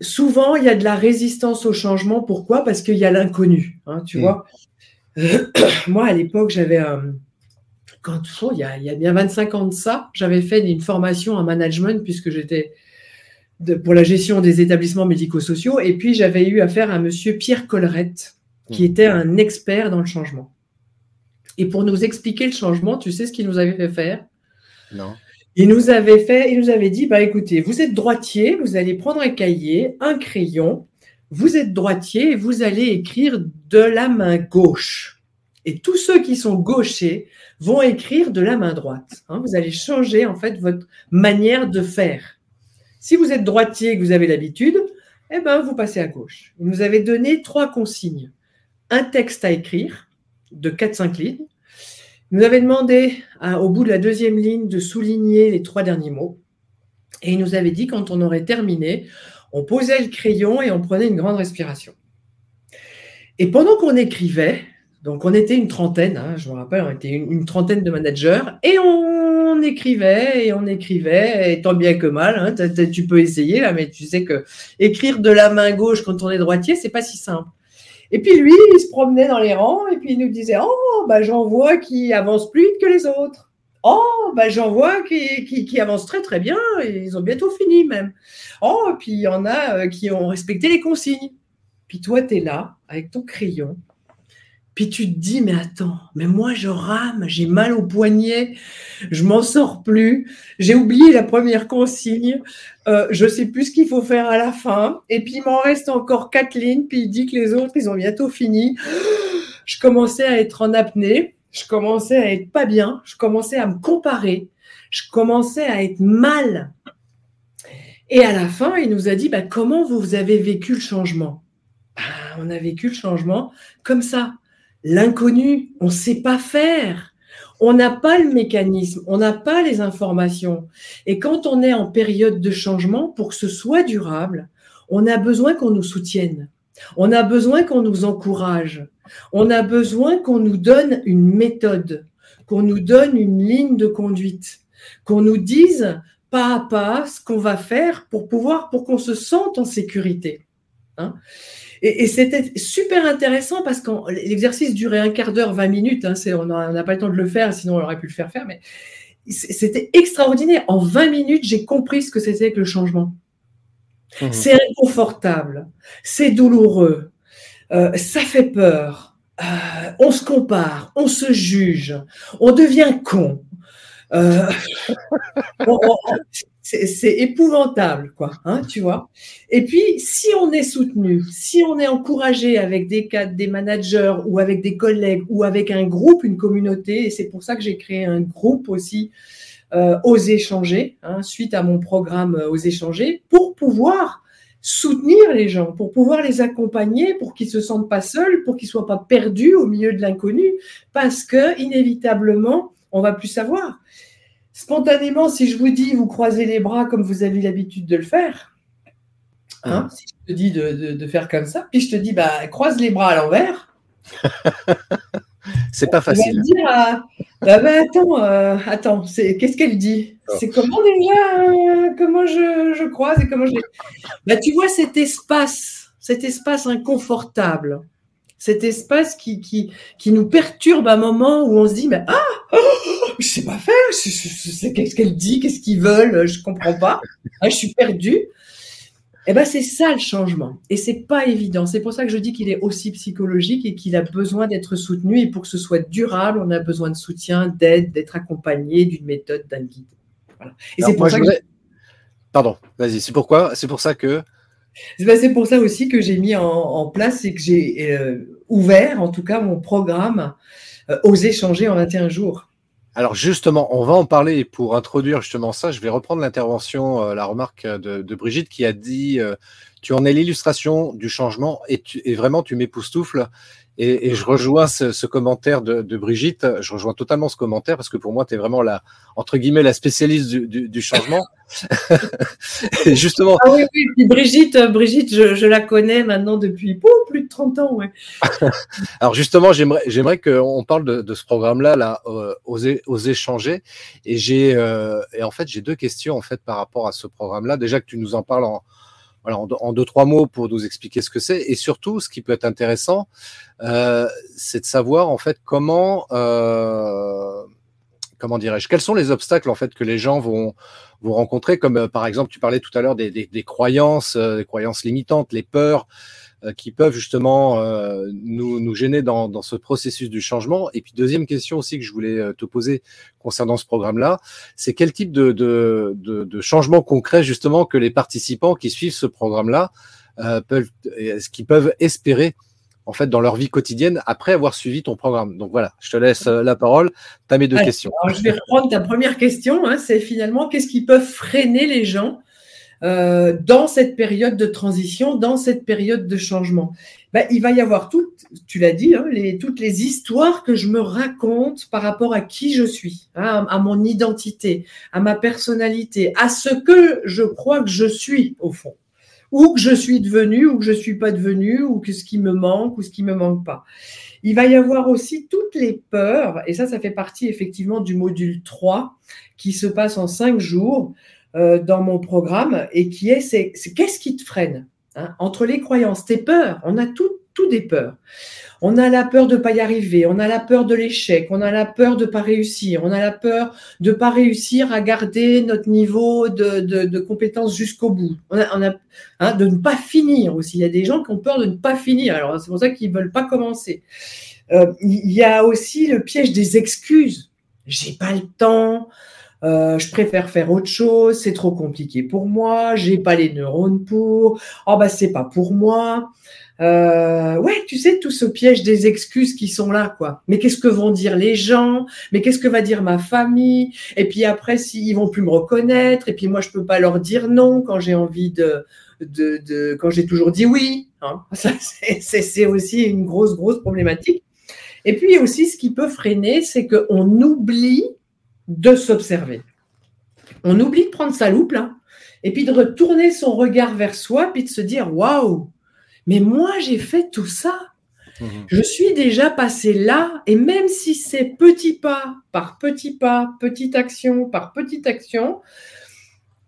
Souvent, il y a de la résistance au changement. Pourquoi? Parce qu'il y a l'inconnu. Hein, tu mm. vois <clears throat> Moi, à l'époque, j'avais. quand, il, y a, il y a bien 25 ans de ça, j'avais fait une formation en management puisque j'étais pour la gestion des établissements médico-sociaux. Et puis, j'avais eu affaire à monsieur Pierre Collerette, qui mm. était un expert dans le changement. Et pour nous expliquer le changement, tu sais ce qu'il nous avait fait faire? Non. Il nous avait fait, il nous avait dit, bah écoutez, vous êtes droitier, vous allez prendre un cahier, un crayon, vous êtes droitier vous allez écrire de la main gauche. Et tous ceux qui sont gauchers vont écrire de la main droite. Hein. vous allez changer en fait votre manière de faire. Si vous êtes droitier et que vous avez l'habitude, eh ben vous passez à gauche. Il nous avait donné trois consignes. Un texte à écrire de 4-5 lignes, nous avait demandé, au bout de la deuxième ligne, de souligner les trois derniers mots. Et il nous avait dit, quand on aurait terminé, on posait le crayon et on prenait une grande respiration. Et pendant qu'on écrivait, donc on était une trentaine, hein, je me rappelle, on était une, trentaine de managers, et on, écrivait et on écrivait, et tant bien que mal, hein, tu peux essayer là, mais tu sais que écrire de la main gauche quand on est droitier, c'est pas si simple. Et puis lui, il se promenait dans les rangs et puis il nous disait Oh, bah, j'en vois qui avancent plus vite que les autres. Oh, bah, j'en vois qui, qui, avancent très très bien et ils ont bientôt fini même. Oh, puis il y en a euh, qui ont respecté les consignes. Puis toi, tu es là avec ton crayon puis tu te dis, mais attends, mais moi je rame, j'ai mal au poignet, je m'en sors plus, j'ai oublié la première consigne, euh, je sais plus ce qu'il faut faire à la fin, et puis il m'en reste encore quatre lignes, puis il dit que les autres, ils ont bientôt fini. <gasps> Je commençais à être en apnée, je commençais à être pas bien, je commençais à me comparer, je commençais à être mal. Et à la fin, il nous a dit, bah, comment vous avez vécu le changement? Bah, On a vécu le changement comme ça l'inconnu, on ne sait pas faire. On n'a pas le mécanisme, on n'a pas les informations. Et quand on est en période de changement, pour que ce soit durable, on a besoin qu'on nous soutienne. On a besoin qu'on nous encourage. On a besoin qu'on nous donne une méthode, qu'on nous donne une ligne de conduite, qu'on nous dise pas à pas ce qu'on va faire pour pouvoir, pour qu'on se sente en sécurité. Hein et, c'était super intéressant parce que l'exercice durait un quart d'heure, 20 minutes. Hein, on n'a pas le temps de le faire, sinon on aurait pu le faire faire. Mais c'était extraordinaire. En 20 minutes, j'ai compris ce que c'était que le changement. Mmh. C'est inconfortable, c'est douloureux, euh, ça fait peur. Euh, on se compare, on se juge, on devient con. Euh, <laughs> c'est épouvantable, quoi, hein, tu vois. Et puis, si on est soutenu, si on est encouragé avec des cadres, des managers ou avec des collègues ou avec un groupe, une communauté, et c'est pour ça que j'ai créé un groupe aussi, euh, Oser changer, hein, suite à mon programme euh, Oser changer, pour pouvoir soutenir les gens, pour pouvoir les accompagner, pour qu'ils se sentent pas seuls, pour qu'ils soient pas perdus au milieu de l'inconnu, parce que inévitablement, on va plus savoir spontanément, si je vous dis, vous croisez les bras comme vous avez l'habitude de le faire, hein, si je te dis de, faire comme ça, puis je te dis, bah, croise les bras à l'envers. <laughs> c'est pas facile. dire bah, bah, attends, euh, attends, c'est qu'est-ce qu'elle dit? C'est comment déjà euh, Comment je, je crois C'est comment je. Bah, tu vois cet espace, cet espace inconfortable, cet espace qui, qui, qui nous perturbe à un moment où on se dit mais ah, oh, je sais pas faire, qu'est-ce qu'elle dit, qu'est-ce qu'ils veulent, je comprends pas, <laughs> ah, je suis perdue. Eh ben, c'est ça le changement. Et c'est pas évident. C'est pour ça que je dis qu'il est aussi psychologique et qu'il a besoin d'être soutenu. Et pour que ce soit durable, on a besoin de soutien, d'aide, d'être accompagné d'une méthode, d'un guide. Et c'est pour ça que... Pardon, vas-y. C'est pourquoi C'est pour ça que. C'est pour ça aussi que j'ai mis en, place et que j'ai euh, ouvert, en tout cas, mon programme euh, Oser changer en 21 jours. Alors justement, on va en parler pour introduire justement ça. Je vais reprendre l'intervention, euh, la remarque de, Brigitte qui a dit euh, Tu en es l'illustration du changement et vraiment tu m'époustoufles. Et, je rejoins ce, commentaire de, Brigitte. Je rejoins totalement ce commentaire parce que pour moi, tu es vraiment la, entre guillemets, la spécialiste du, changement. <laughs> et justement. Ah oui, oui. Brigitte, Brigitte, je, la connais maintenant depuis plus de 30 ans. Ouais. <laughs> Alors justement, j'aimerais, qu'on parle de, ce programme-là, là, euh, oser, oser changer. Et j'ai, euh, et en fait, j'ai deux questions en fait par rapport à ce programme-là. Déjà que tu nous en parles en en, deux, trois mots pour nous expliquer ce que c'est. Et surtout, ce qui peut être intéressant, euh, c'est de savoir en fait comment, euh, comment dirais-je, quels sont les obstacles en fait que les gens vont, vont rencontrer, comme euh, par exemple, tu parlais tout à l'heure des, des croyances, des croyances limitantes, les peurs. Euh, qui peuvent justement euh, nous, nous, gêner dans, dans, ce processus du changement. Et puis deuxième question aussi que je voulais euh, te poser concernant ce programme-là, c'est quel type de, de, de, de, changement concret justement que les participants qui suivent ce programme-là euh, peuvent, ce qu'ils peuvent espérer en fait dans leur vie quotidienne après avoir suivi ton programme? Donc voilà, je te laisse la parole. Tu as mes deux questions. Alors, je vais reprendre ta première question. Hein, c'est finalement qu'est-ce qui peut freiner les gens euh, dans cette période de transition, dans cette période de changement ben, Il va y avoir toutes, tu l'as dit, hein, toutes les histoires que je me raconte par rapport à qui je suis, hein, à, mon identité, à ma personnalité, à ce que je crois que je suis au fond, ou que je suis devenu, ou que je suis pas devenu, ou que ce qui me manque, ou ce qui me manque pas. Il va y avoir aussi toutes les peurs, et ça, ça fait partie effectivement du module 3 qui se passe en cinq jours. Euh, dans mon programme et qui est, c'est, qu'est-ce qui te freine hein? Entre les croyances, tes peurs, on a tout, tout des peurs. On a la peur de ne pas y arriver, on a la peur de l'échec, on a la peur de ne pas réussir, on a la peur de ne pas réussir à garder notre niveau de, de, compétence jusqu'au bout. On a, hein, de ne pas finir aussi. Il y a des gens qui ont peur de ne pas finir. Alors c'est pour ça qu'ils ne veulent pas commencer. Euh, il y a aussi le piège des excuses. J'ai pas le temps, euh, je préfère faire autre chose, c'est trop compliqué pour moi, j'ai pas les neurones pour, oh bah c'est pas pour moi. Euh, ouais, tu sais, tout ce piège des excuses qui sont là, quoi. Mais qu'est-ce que vont dire les gens? Mais qu'est-ce que va dire ma famille? Et puis après, s'ils vont plus me reconnaître, et puis moi, je peux pas leur dire non quand j'ai envie de, de, de, quand j'ai toujours dit oui. Hein. <laughs> Ça, c'est aussi une grosse, grosse problématique. Et puis aussi, ce qui peut freiner, c'est qu'on oublie de s'observer. On oublie de prendre sa loupe là, et puis de retourner son regard vers soi, puis de se dire waouh, mais moi j'ai fait tout ça. Mhm. Je suis déjà passé là, et même si c'est petit pas par petit pas, petite action par petite action,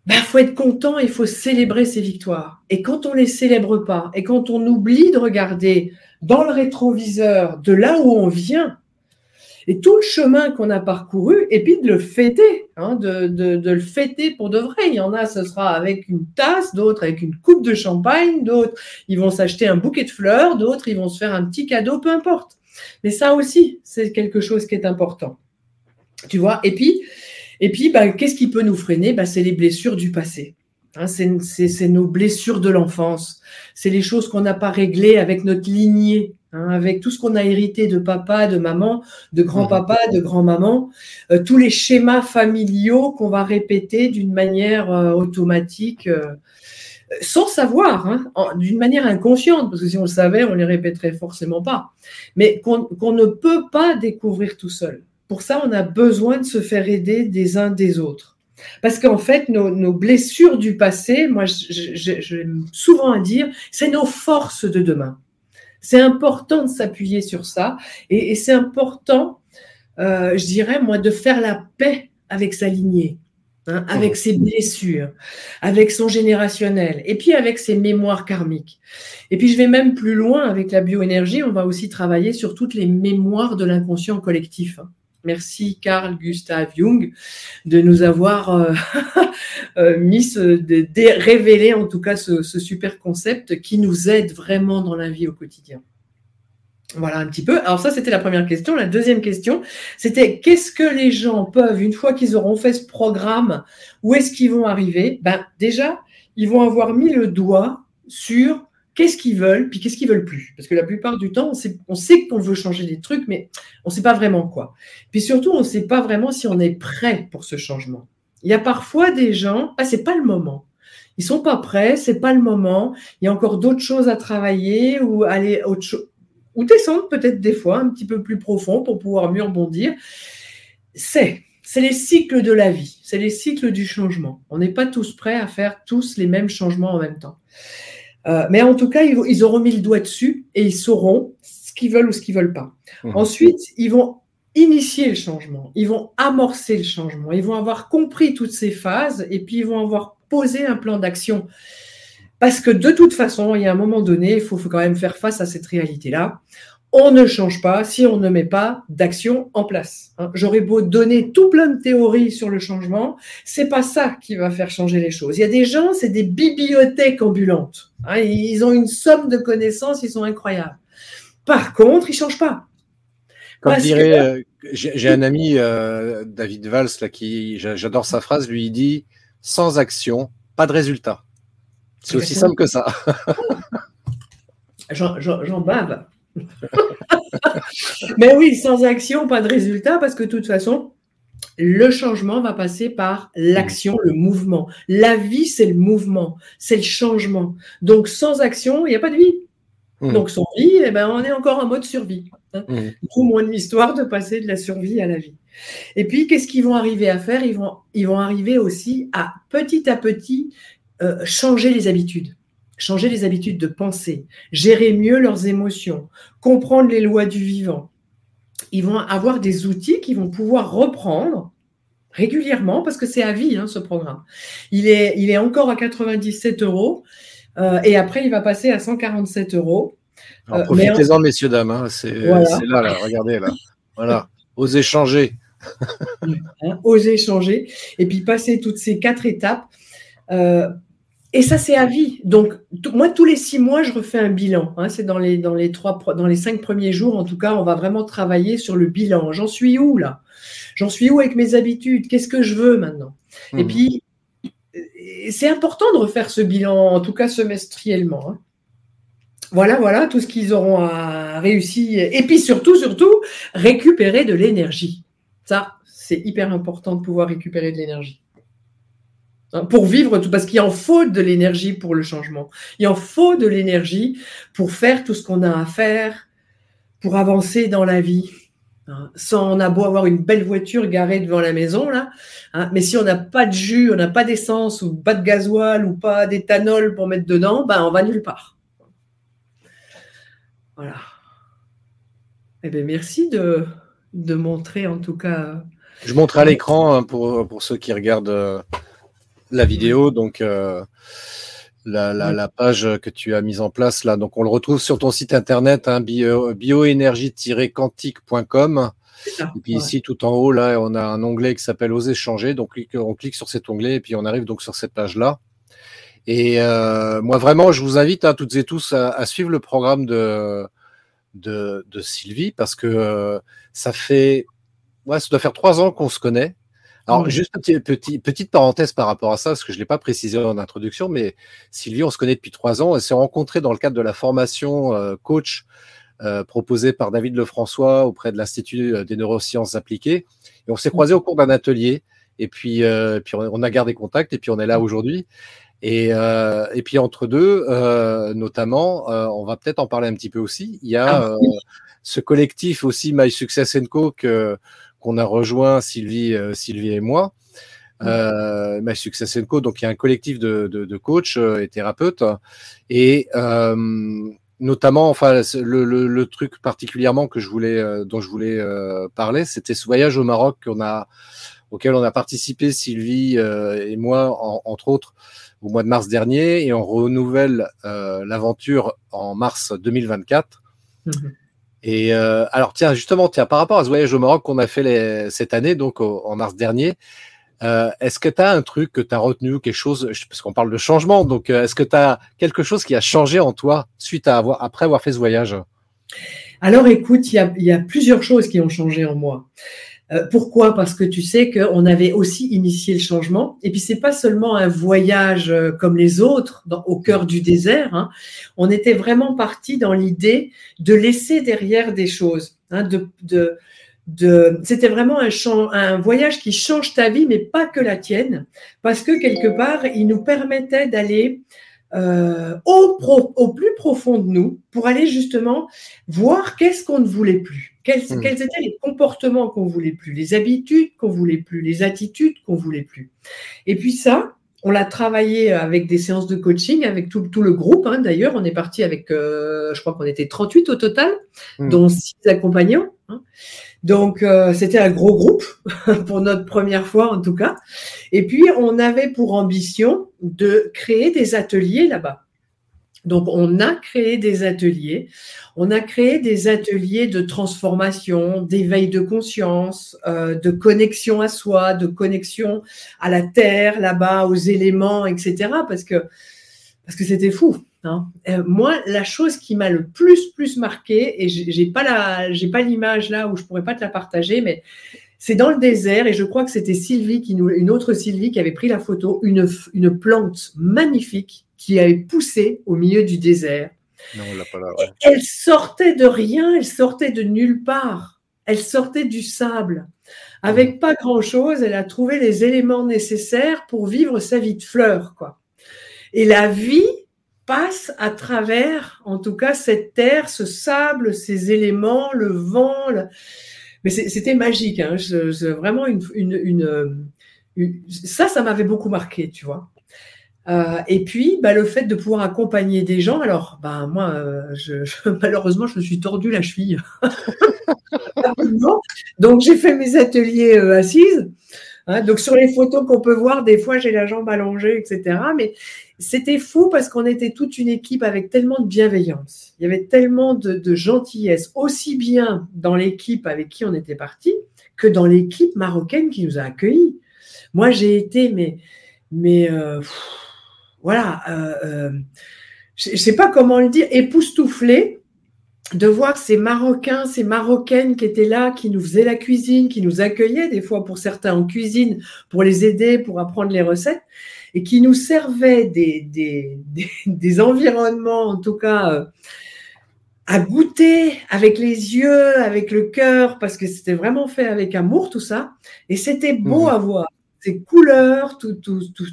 il ben, faut être content, il faut célébrer ses victoires. Et quand on les célèbre pas, et quand on oublie de regarder dans le rétroviseur de là où on vient, et tout le chemin qu'on a parcouru, et puis de le fêter, hein, de, le fêter pour de vrai. Il y en a, ce sera avec une tasse, d'autres avec une coupe de champagne, d'autres, ils vont s'acheter un bouquet de fleurs, d'autres, ils vont se faire un petit cadeau, peu importe. Mais ça aussi, c'est quelque chose qui est important. Tu vois Et puis, bah, qu'est-ce qui peut nous freiner? Bah, C'est les blessures du passé. Hein, c'est nos blessures de l'enfance. C'est les choses qu'on n'a pas réglées avec notre lignée. Hein, avec tout ce qu'on a hérité de papa, de maman, de grand-papa, mhm. de grand-maman, euh, tous les schémas familiaux qu'on va répéter d'une manière euh, automatique, euh, sans savoir, hein, d'une manière inconsciente, parce que si on le savait, on les répéterait forcément pas, mais qu'on ne peut pas découvrir tout seul. Pour ça, on a besoin de se faire aider des uns des autres. Parce qu'en fait, nos, blessures du passé, moi, j'aime souvent à dire, c'est nos forces de demain. C'est important de s'appuyer sur ça et, c'est important je dirais, moi, de faire la paix avec sa lignée. Hein, avec ses blessures, avec son générationnel, et puis avec ses mémoires karmiques. Et puis je vais même plus loin avec la bioénergie, on va aussi travailler sur toutes les mémoires de l'inconscient collectif. Merci Carl Gustav Jung de nous avoir euh, <laughs> euh, mis, de, révélé en tout cas ce super concept qui nous aide vraiment dans la vie au quotidien. Voilà un petit peu. Alors ça, c'était la première question. La deuxième question, c'était qu'est-ce que les gens peuvent, une fois qu'ils auront fait ce programme, où est-ce qu'ils vont arriver? Ben déjà, ils vont avoir mis le doigt sur qu'est-ce qu'ils veulent, puis qu'est-ce qu'ils veulent plus. Parce que la plupart du temps, on sait, qu'on veut changer des trucs, mais on ne sait pas vraiment quoi. Puis surtout, on ne sait pas vraiment si on est prêt pour ce changement. Il y a parfois des gens, ah, c'est pas le moment. Ils sont pas prêts, c'est pas le moment. Il y a encore d'autres choses à travailler ou aller autre chose ou descendre peut-être des fois un petit peu plus profond pour pouvoir mieux rebondir. C'est c'est les cycles de la vie, c'est les cycles du changement. On n'est pas tous prêts à faire tous les mêmes changements en même temps. Euh, mais en tout cas, ils, auront mis le doigt dessus et ils sauront ce qu'ils veulent ou ce qu'ils veulent pas. Mmh. Ensuite, ils vont initier le changement, ils vont amorcer le changement, ils vont avoir compris toutes ces phases et puis ils vont avoir posé un plan d'action. Parce que de toute façon, il y a un moment donné, il faut, quand même faire face à cette réalité-là. On ne change pas si on ne met pas d'action en place. Hein. J'aurais beau donner tout plein de théories sur le changement, c'est pas ça qui va faire changer les choses. Il y a des gens, c'est des bibliothèques ambulantes. Hein. Ils ont une somme de connaissances, ils sont incroyables. Par contre, ils changent pas. Comme dirait, euh, j'ai un ami, euh, David Valls, là, qui, j'adore sa phrase, lui, il dit, sans action, pas de résultat. C'est aussi simple que ça. J'en bave. <laughs> Mais oui, sans action, pas de résultat, parce que de toute façon, le changement va passer par l'action, le mouvement. La vie, c'est le mouvement, c'est le changement. Donc, sans action, il n'y a pas de vie. Mmh. Donc, sans vie, eh ben, on est encore en mode survie. Hein. Mmh. moins de l'histoire de passer de la survie à la vie. Et puis, qu'est-ce qu'ils vont arriver à faire? Ils vont, ils vont arriver aussi à petit à petit euh, changer les habitudes, changer les habitudes de pensée, gérer mieux leurs émotions, comprendre les lois du vivant. Ils vont avoir des outils qu'ils vont pouvoir reprendre régulièrement parce que c'est à vie hein, ce programme. Il est, il est encore à 97 euros euh, et après il va passer à 147 euros. Euh, profitez-en, messieurs, dames. Hein, c'est là, là, regardez là. Voilà, osez changer. <laughs> Hein, osez changer. Et puis passer toutes ces quatre étapes. Et ça, c'est à vie. Donc, moi, tous les six mois, je refais un bilan. Hein. c'est dans les, dans, les trois, dans les cinq premiers jours, en tout cas, on va vraiment travailler sur le bilan. J'en suis où là? J'en suis où avec mes habitudes? Qu'est-ce que je veux maintenant? Et mmh. puis, c'est important de refaire ce bilan, en tout cas semestriellement. Hein. Voilà, voilà, tout ce qu'ils auront à réussir. Et puis surtout, surtout, récupérer de l'énergie. Ça, c'est hyper important de pouvoir récupérer de l'énergie. Hein, pour vivre tout, parce qu'il en faut de l'énergie pour le changement. Il en faut de l'énergie pour faire tout ce qu'on a à faire, pour avancer dans la vie. Hein, sans on a beau avoir une belle voiture garée devant la maison là, hein, mais si on n'a pas de jus, on n'a pas d'essence ou pas de gasoil ou pas d'éthanol pour mettre dedans, ben on va nulle part. Voilà. Eh bien, merci de, de montrer en tout cas. Je montre à l'écran pour, pour ceux qui regardent euh, la vidéo, donc euh, la, page que tu as mise en place là. Donc on le retrouve sur ton site internet, hein, bio, bioénergie-quantique.com. Et puis ici, tout en haut, là, on a un onglet qui s'appelle Oser changer. Donc on clique sur cet onglet et puis on arrive donc sur cette page-là. Et euh, moi, vraiment, je vous invite à toutes et tous à, suivre le programme de, de, Sylvie parce que euh, ça fait, ouais, ça doit faire trois ans qu'on se connaît. Alors, juste petit, petite parenthèse par rapport à ça, parce que je ne l'ai pas précisé en introduction, mais Sylvie, on se connaît depuis trois ans. Elle s'est rencontrée dans le cadre de la formation euh, coach euh, proposée par David Lefrançois auprès de l'Institut euh, des neurosciences appliquées. Et on s'est croisés au cours d'un atelier. Et puis, puis on a gardé contact et puis on est là aujourd'hui. Et, et puis entre deux, notamment, on va peut-être en parler un petit peu aussi. Il y a ah ce collectif aussi My Success Co que qu'on a rejoint Sylvie, euh, Sylvie et moi. Euh, My donc il y a un collectif de, de, de coachs euh, et thérapeutes. Et, euh, notamment, enfin, le, truc particulièrement que je voulais, dont je voulais parler, c'était ce voyage au Maroc qu'on a, auquel on a participé, Sylvie et moi, entre autres, au mois de mars dernier, et on renouvelle l'aventure en mars 2024. Et euh, alors, tiens, justement, tiens, par rapport à ce voyage au Maroc qu'on a fait cette année, donc en mars dernier, euh, est-ce que tu as un truc que tu as retenu, quelque chose, parce qu'on parle de changement, donc euh, est-ce que tu as quelque chose qui a changé en toi suite à avoir, après avoir fait ce voyage? Alors, écoute, il y a, plusieurs choses qui ont changé en moi. Euh, pourquoi? Parce que tu sais qu'on avait aussi initié le changement. Et puis, c'est pas seulement un voyage euh, comme les autres au cœur du désert. Hein. On était vraiment parti dans l'idée de laisser derrière des choses. Hein, C'était vraiment un voyage qui change ta vie, mais pas que la tienne. Parce que quelque part, il nous permettait d'aller euh, au, au, plus profond de nous pour aller justement voir qu'est-ce qu'on ne voulait plus. Hmm. Quels, étaient les comportements qu'on voulait plus, les habitudes qu'on voulait plus, les attitudes qu'on voulait plus. Et puis ça, on l'a travaillé avec des séances de coaching, avec tout, le groupe. Hein. D'ailleurs, on est parti avec, euh, je crois qu'on était 38 au total, hmm. dont 6 accompagnants. Hein. Donc, euh, c'était un gros groupe <laughs> pour notre première fois en tout cas. Et puis, on avait pour ambition de créer des ateliers là-bas. Donc, on a créé des ateliers. On a créé des ateliers de transformation, d'éveil de conscience, euh, de connexion à soi, de connexion à la terre, là-bas, aux éléments, etc. Parce que parce que c'était fou. Hein. Euh, moi, la chose qui m'a le plus plus marqué, et j'ai pas la, j'ai pas l'image là où je pourrais pas te la partager, mais c'est dans le désert et je crois que c'était Sylvie qui nous, une autre Sylvie qui avait pris la photo, une, une plante magnifique qui avait poussé au milieu du désert. Non, on l'a pas là, Elle sortait de rien, elle sortait de nulle part. Elle sortait du sable. Avec pas grand-chose, elle a trouvé les éléments nécessaires pour vivre sa vie de fleur, quoi. Et la vie passe à travers, en tout cas, cette terre, ce sable, ces éléments, le vent. Mais c'était magique. Hein. vraiment une, une, ça, ça m'avait beaucoup marqué, tu vois. Euh, et puis, bah, le fait de pouvoir accompagner des gens. Alors, bah, moi, euh, <laughs> malheureusement, je me suis tordu la cheville. <laughs> Donc, j'ai fait mes ateliers euh, assises. Hein. donc, sur les photos qu'on peut voir, des fois, j'ai la jambe allongée, etc. Mais c'était fou parce qu'on était toute une équipe avec tellement de bienveillance. Il y avait tellement de, gentillesse, aussi bien dans l'équipe avec qui on était parti que dans l'équipe marocaine qui nous a accueillis. Moi, j'ai été, mais, mais voilà, euh, euh, je ne sais pas comment le dire, époustouflé de voir ces Marocains, ces Marocaines qui étaient là, qui nous faisaient la cuisine, qui nous accueillaient des fois pour certains en cuisine, pour les aider, pour apprendre les recettes, et qui nous servaient des, des, <laughs> environnements, en tout cas, euh, à goûter avec les yeux, avec le cœur, parce que c'était vraiment fait avec amour tout ça, et c'était beau mmh. à voir, ces couleurs, tout, tout, tout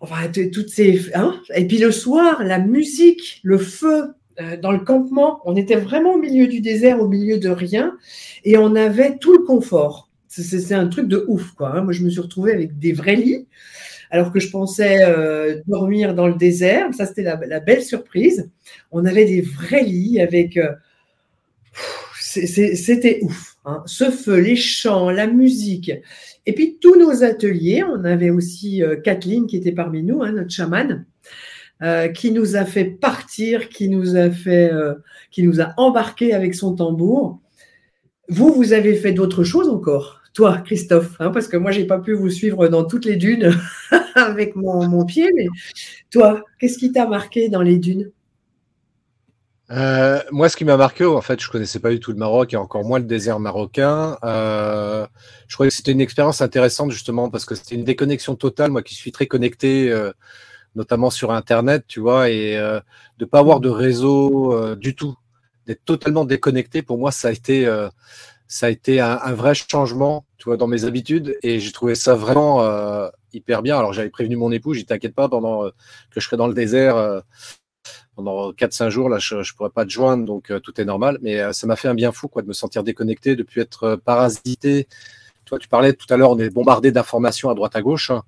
enfin, toutes ces. Hein et puis le soir, la musique, le feu dans le campement, on était vraiment au milieu du désert, au milieu de rien, et on avait tout le confort. C'est un truc de ouf, quoi. Hein. Moi, je me suis retrouvée avec des vrais lits, alors que je pensais euh, dormir dans le désert. Ça, c'était la, belle surprise. On avait des vrais lits avec. Euh, c'était ouf. Hein. Ce feu, les chants, la musique. Et puis tous nos ateliers, on avait aussi euh, Kathleen qui était parmi nous, hein, notre chamane, euh, qui nous a fait partir, qui nous a fait, euh, qui nous a embarqué avec son tambour. Vous, vous avez fait d'autres choses encore, toi, Christophe, hein, parce que moi, j'ai pas pu vous suivre dans toutes les dunes <laughs> avec mon, pied, mais toi, qu'est-ce qui t'a marqué dans les dunes? Euh, moi, ce qui m'a marqué, en fait, je connaissais pas du tout le Maroc et encore moins le désert marocain. Je croyais que c'était une expérience intéressante justement parce que c'était une déconnexion totale. Moi, qui suis très connecté, notamment sur Internet, tu vois, et euh, de pas avoir de réseau euh, du tout, d'être totalement déconnecté. Pour moi, ça a été, ça a été un, vrai changement, tu vois, dans mes habitudes et j'ai trouvé ça vraiment hyper bien. Alors, j'avais prévenu mon époux, j'ai t'inquiète pas pendant que je serais dans le désert pendant 4-5 jours, là, je ne pourrais pas te joindre, donc euh, tout est normal. Mais euh, ça m'a fait un bien fou quoi, de me sentir déconnecté, de plus être euh, parasité. Toi, tu parlais tout à l'heure, on est bombardé d'informations à droite à gauche. Hein.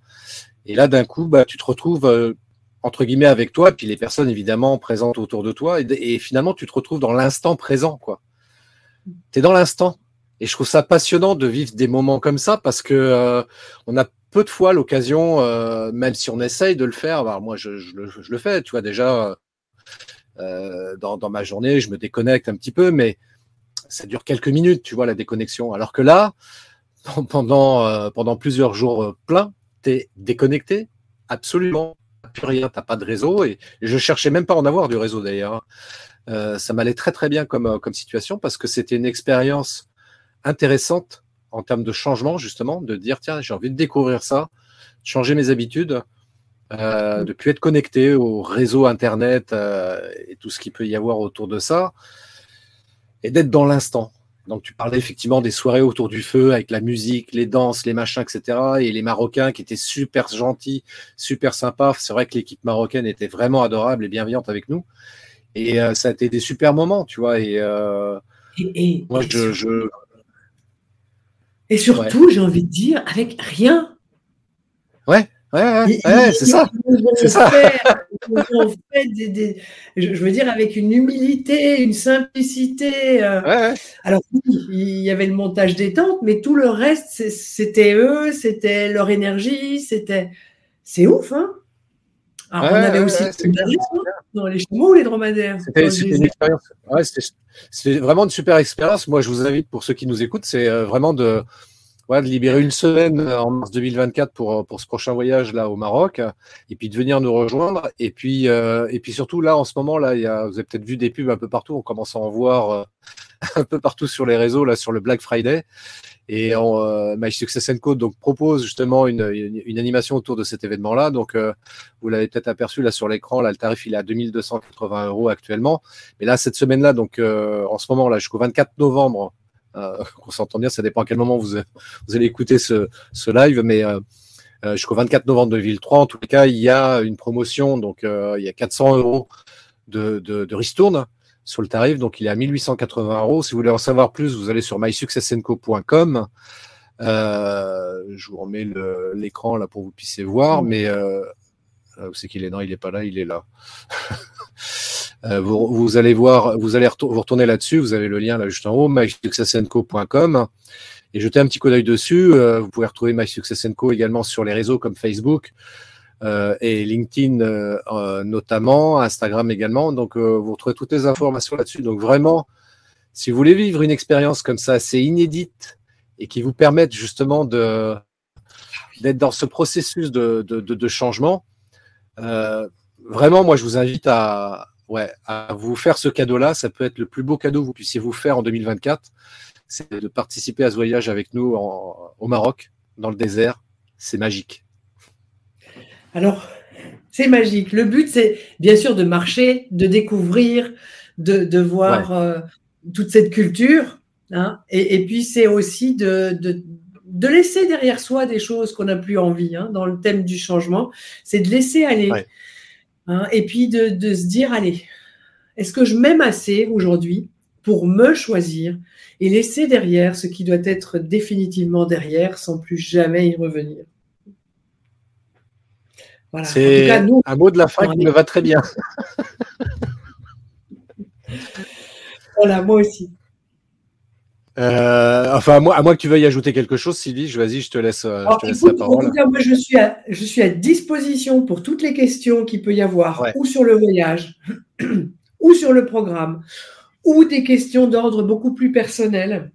Et là, d'un coup, bah, tu te retrouves entre guillemets avec toi, puis les personnes évidemment présentes autour de toi, et, finalement tu te retrouves dans l'instant présent, quoi. Tu es dans l'instant. Et je trouve ça passionnant de vivre des moments comme ça parce que euh, on a peu de fois l'occasion, euh, même si on essaye de le faire. Alors moi, je, le, fais, tu vois déjà euh, dans, dans, ma journée, je me déconnecte un petit peu, mais ça dure quelques minutes, tu vois, la déconnexion. Alors que là, <laughs> pendant pendant plusieurs jours pleins, déconnecté, absolument plus rien, t'as pas de réseau. Et, je cherchais même pas à en avoir du réseau d'ailleurs. Euh, ça m'allait très très bien comme, euh, comme situation parce que c'était une expérience intéressante en termes de changement justement, de dire tiens j'ai envie de découvrir ça, changer mes habitudes, euh, de plus être connecté au réseau internet et tout ce qu'il peut y avoir autour de ça, et d'être dans l'instant. Donc tu parlais effectivement des soirées autour du feu avec la musique, les danses, les machins, etc. Et les Marocains qui étaient super gentils, super sympas. C'est vrai que l'équipe marocaine était vraiment adorable et bienveillante avec nous. Et euh, ça a été des super moments, tu vois. Et, euh, moi, je, Et surtout, j'ai envie de dire, avec rien. Ouais, Ouais, ouais, c'est ça. C'est ça. je veux dire, avec une humilité, une simplicité. Euh. Alors, il y avait le montage des tentes, mais tout le reste, c'était eux, c'était leur énergie, c'était. C'est ouf, hein Alors, on avait aussi dans les chameaux ou les dromadaires. C'était une expérience. c'était vraiment une super expérience. Moi, je vous invite, pour ceux qui nous écoutent, c'est euh, vraiment de ouais, de libérer une semaine euh, en mars 2024 pour, euh, pour ce prochain voyage là au Maroc, et puis de venir nous rejoindre. Et puis, euh, et puis surtout là, en ce moment là, il y a, vous avez peut-être vu des pubs un peu partout. On commence à en voir <laughs> un peu partout sur les réseaux là sur le Black Friday. Et on, My Success Co donc propose justement une, une, animation autour de cet événement-là. Donc, vous l'avez peut-être aperçu là sur l'écran. Là, le tarif il est à 2280 euros actuellement. Mais là, cette semaine-là, donc en ce moment là, jusqu'au 24 novembre, euh, qu'on s'entend bien, ça dépend à quel moment vous, vous allez écouter ce, ce live, mais euh, euh, jusqu'au 24 novembre 2003, en tout cas, il y a une promotion, donc il y a 400 euros de, de, de ristourne sur le tarif, donc il est à 1880 euros. Si vous voulez en savoir plus, vous allez sur mysuccessenco.com. Euh, je vous remets l'écran là pour que vous puissiez voir, mais euh, où c'est qu'il est? Non, il n'est pas là, il est là. <laughs> Euh, vous, allez voir, vous allez vous retourner là-dessus, vous avez le lien là juste en haut, mysuccessenco.com et jetez un petit coup d'œil dessus. Euh, vous pouvez retrouver MySuccessCo également sur les réseaux comme Facebook euh, et LinkedIn notamment, Instagram également. Donc vous retrouvez toutes les informations là-dessus. Donc vraiment, si vous voulez vivre une expérience comme ça, c'est inédite et qui vous permette justement d'être dans ce processus de changement. vraiment, moi, je vous invite à, ouais, à vous faire ce cadeau-là. Ça peut être le plus beau cadeau que vous puissiez vous faire en 2024. C'est de participer à ce voyage avec nous au Maroc, dans le désert. C'est magique. Alors, c'est magique. Le but, c'est bien sûr de marcher, de découvrir, de, voir euh, toute cette culture. Hein. et, puis, c'est aussi de, de, laisser derrière soi des choses qu'on n'a plus envie. Hein, dans le thème du changement, c'est de laisser aller. Hein, et puis de, se dire, allez, est-ce que je m'aime assez aujourd'hui pour me choisir et laisser derrière ce qui doit être définitivement derrière sans plus jamais y revenir? Voilà. C'est un mot de la fin qui me va très bien. <laughs> voilà, moi aussi. Euh, enfin, à moins, à que tu veuilles ajouter quelque chose, Sylvie, je, vas-y, je te laisse, euh, je te laisse la parole. En tout cas, moi, je suis, à, je suis à disposition pour toutes les questions qu'il peut y avoir, ou sur le voyage, <clears throat> ou sur le programme, ou des questions d'ordre beaucoup plus personnel.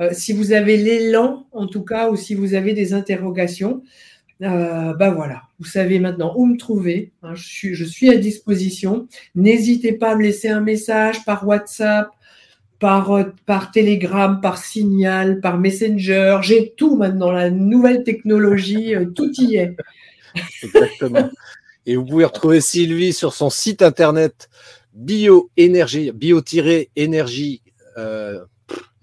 Euh, si vous avez l'élan, en tout cas, ou si vous avez des interrogations, euh, ben voilà, vous savez maintenant où me trouver. Hein, je, suis, je suis à disposition. N'hésitez pas à me laisser un message par WhatsApp, par, euh, par Telegram, par Signal, par Messenger. J'ai tout maintenant, la nouvelle technologie, euh, tout y est. <laughs> Exactement. Et vous pouvez retrouver Sylvie sur son site internet bioénergie, bio-énergie, euh,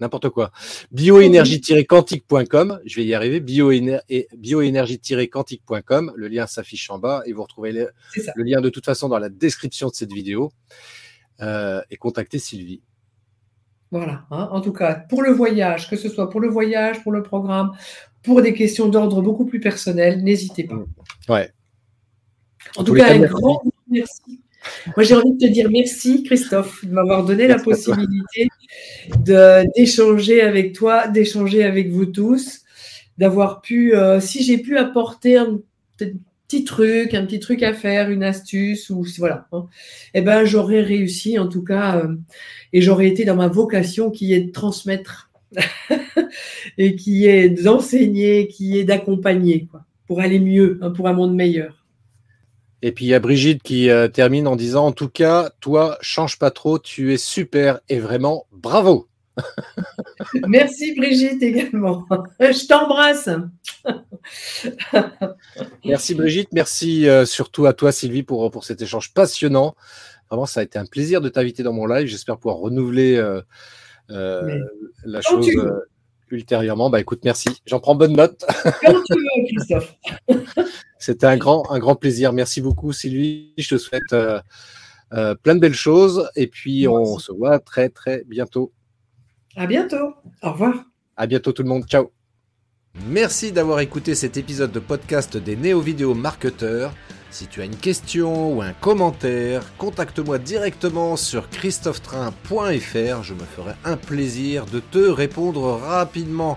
n'importe quoi, bioénergie-quantique.com. Je vais y arriver, bioénergie-quantique.com. Le lien s'affiche en bas et vous retrouvez le, lien de toute façon dans la description de cette vidéo. et contactez Sylvie. Voilà, hein. en tout cas, pour le voyage, que ce soit pour le voyage, pour le programme, pour des questions d'ordre beaucoup plus personnel, n'hésitez pas. Ouais. En tout cas, un grand merci. Moi, j'ai envie de te dire merci, Christophe, de m'avoir donné la possibilité d'échanger avec toi, d'échanger avec vous tous, d'avoir pu, euh, si j'ai pu apporter un petit truc, un petit truc à faire, une astuce, ou voilà, hein, eh ben, j'aurais réussi en tout cas, euh, et j'aurais été dans ma vocation qui est de transmettre <laughs> et qui est d'enseigner, qui est d'accompagner, pour aller mieux, hein, pour un monde meilleur. Et puis il y a Brigitte qui euh, termine en disant En tout cas, toi, change pas trop, tu es super et vraiment bravo. <laughs> Merci Brigitte également. Je t'embrasse. merci Brigitte, merci euh, surtout à toi Sylvie pour, pour cet échange passionnant. Vraiment, ça a été un plaisir de t'inviter dans mon live. J'espère pouvoir renouveler euh, la chose ultérieurement. Bah écoute, merci. J'en prends bonne note. Tu veux, Christophe. <laughs> C'était un grand, un grand plaisir. Merci beaucoup, Sylvie. Je te souhaite euh, euh, plein de belles choses. Et puis, on se voit très, très bientôt. À bientôt. Au revoir. À bientôt, tout le monde. Ciao. Merci d'avoir écouté cet épisode de podcast des néo-vidéo marketeurs. Si tu as une question ou un commentaire, contacte-moi directement sur christophetrain.fr. Je me ferai un plaisir de te répondre rapidement.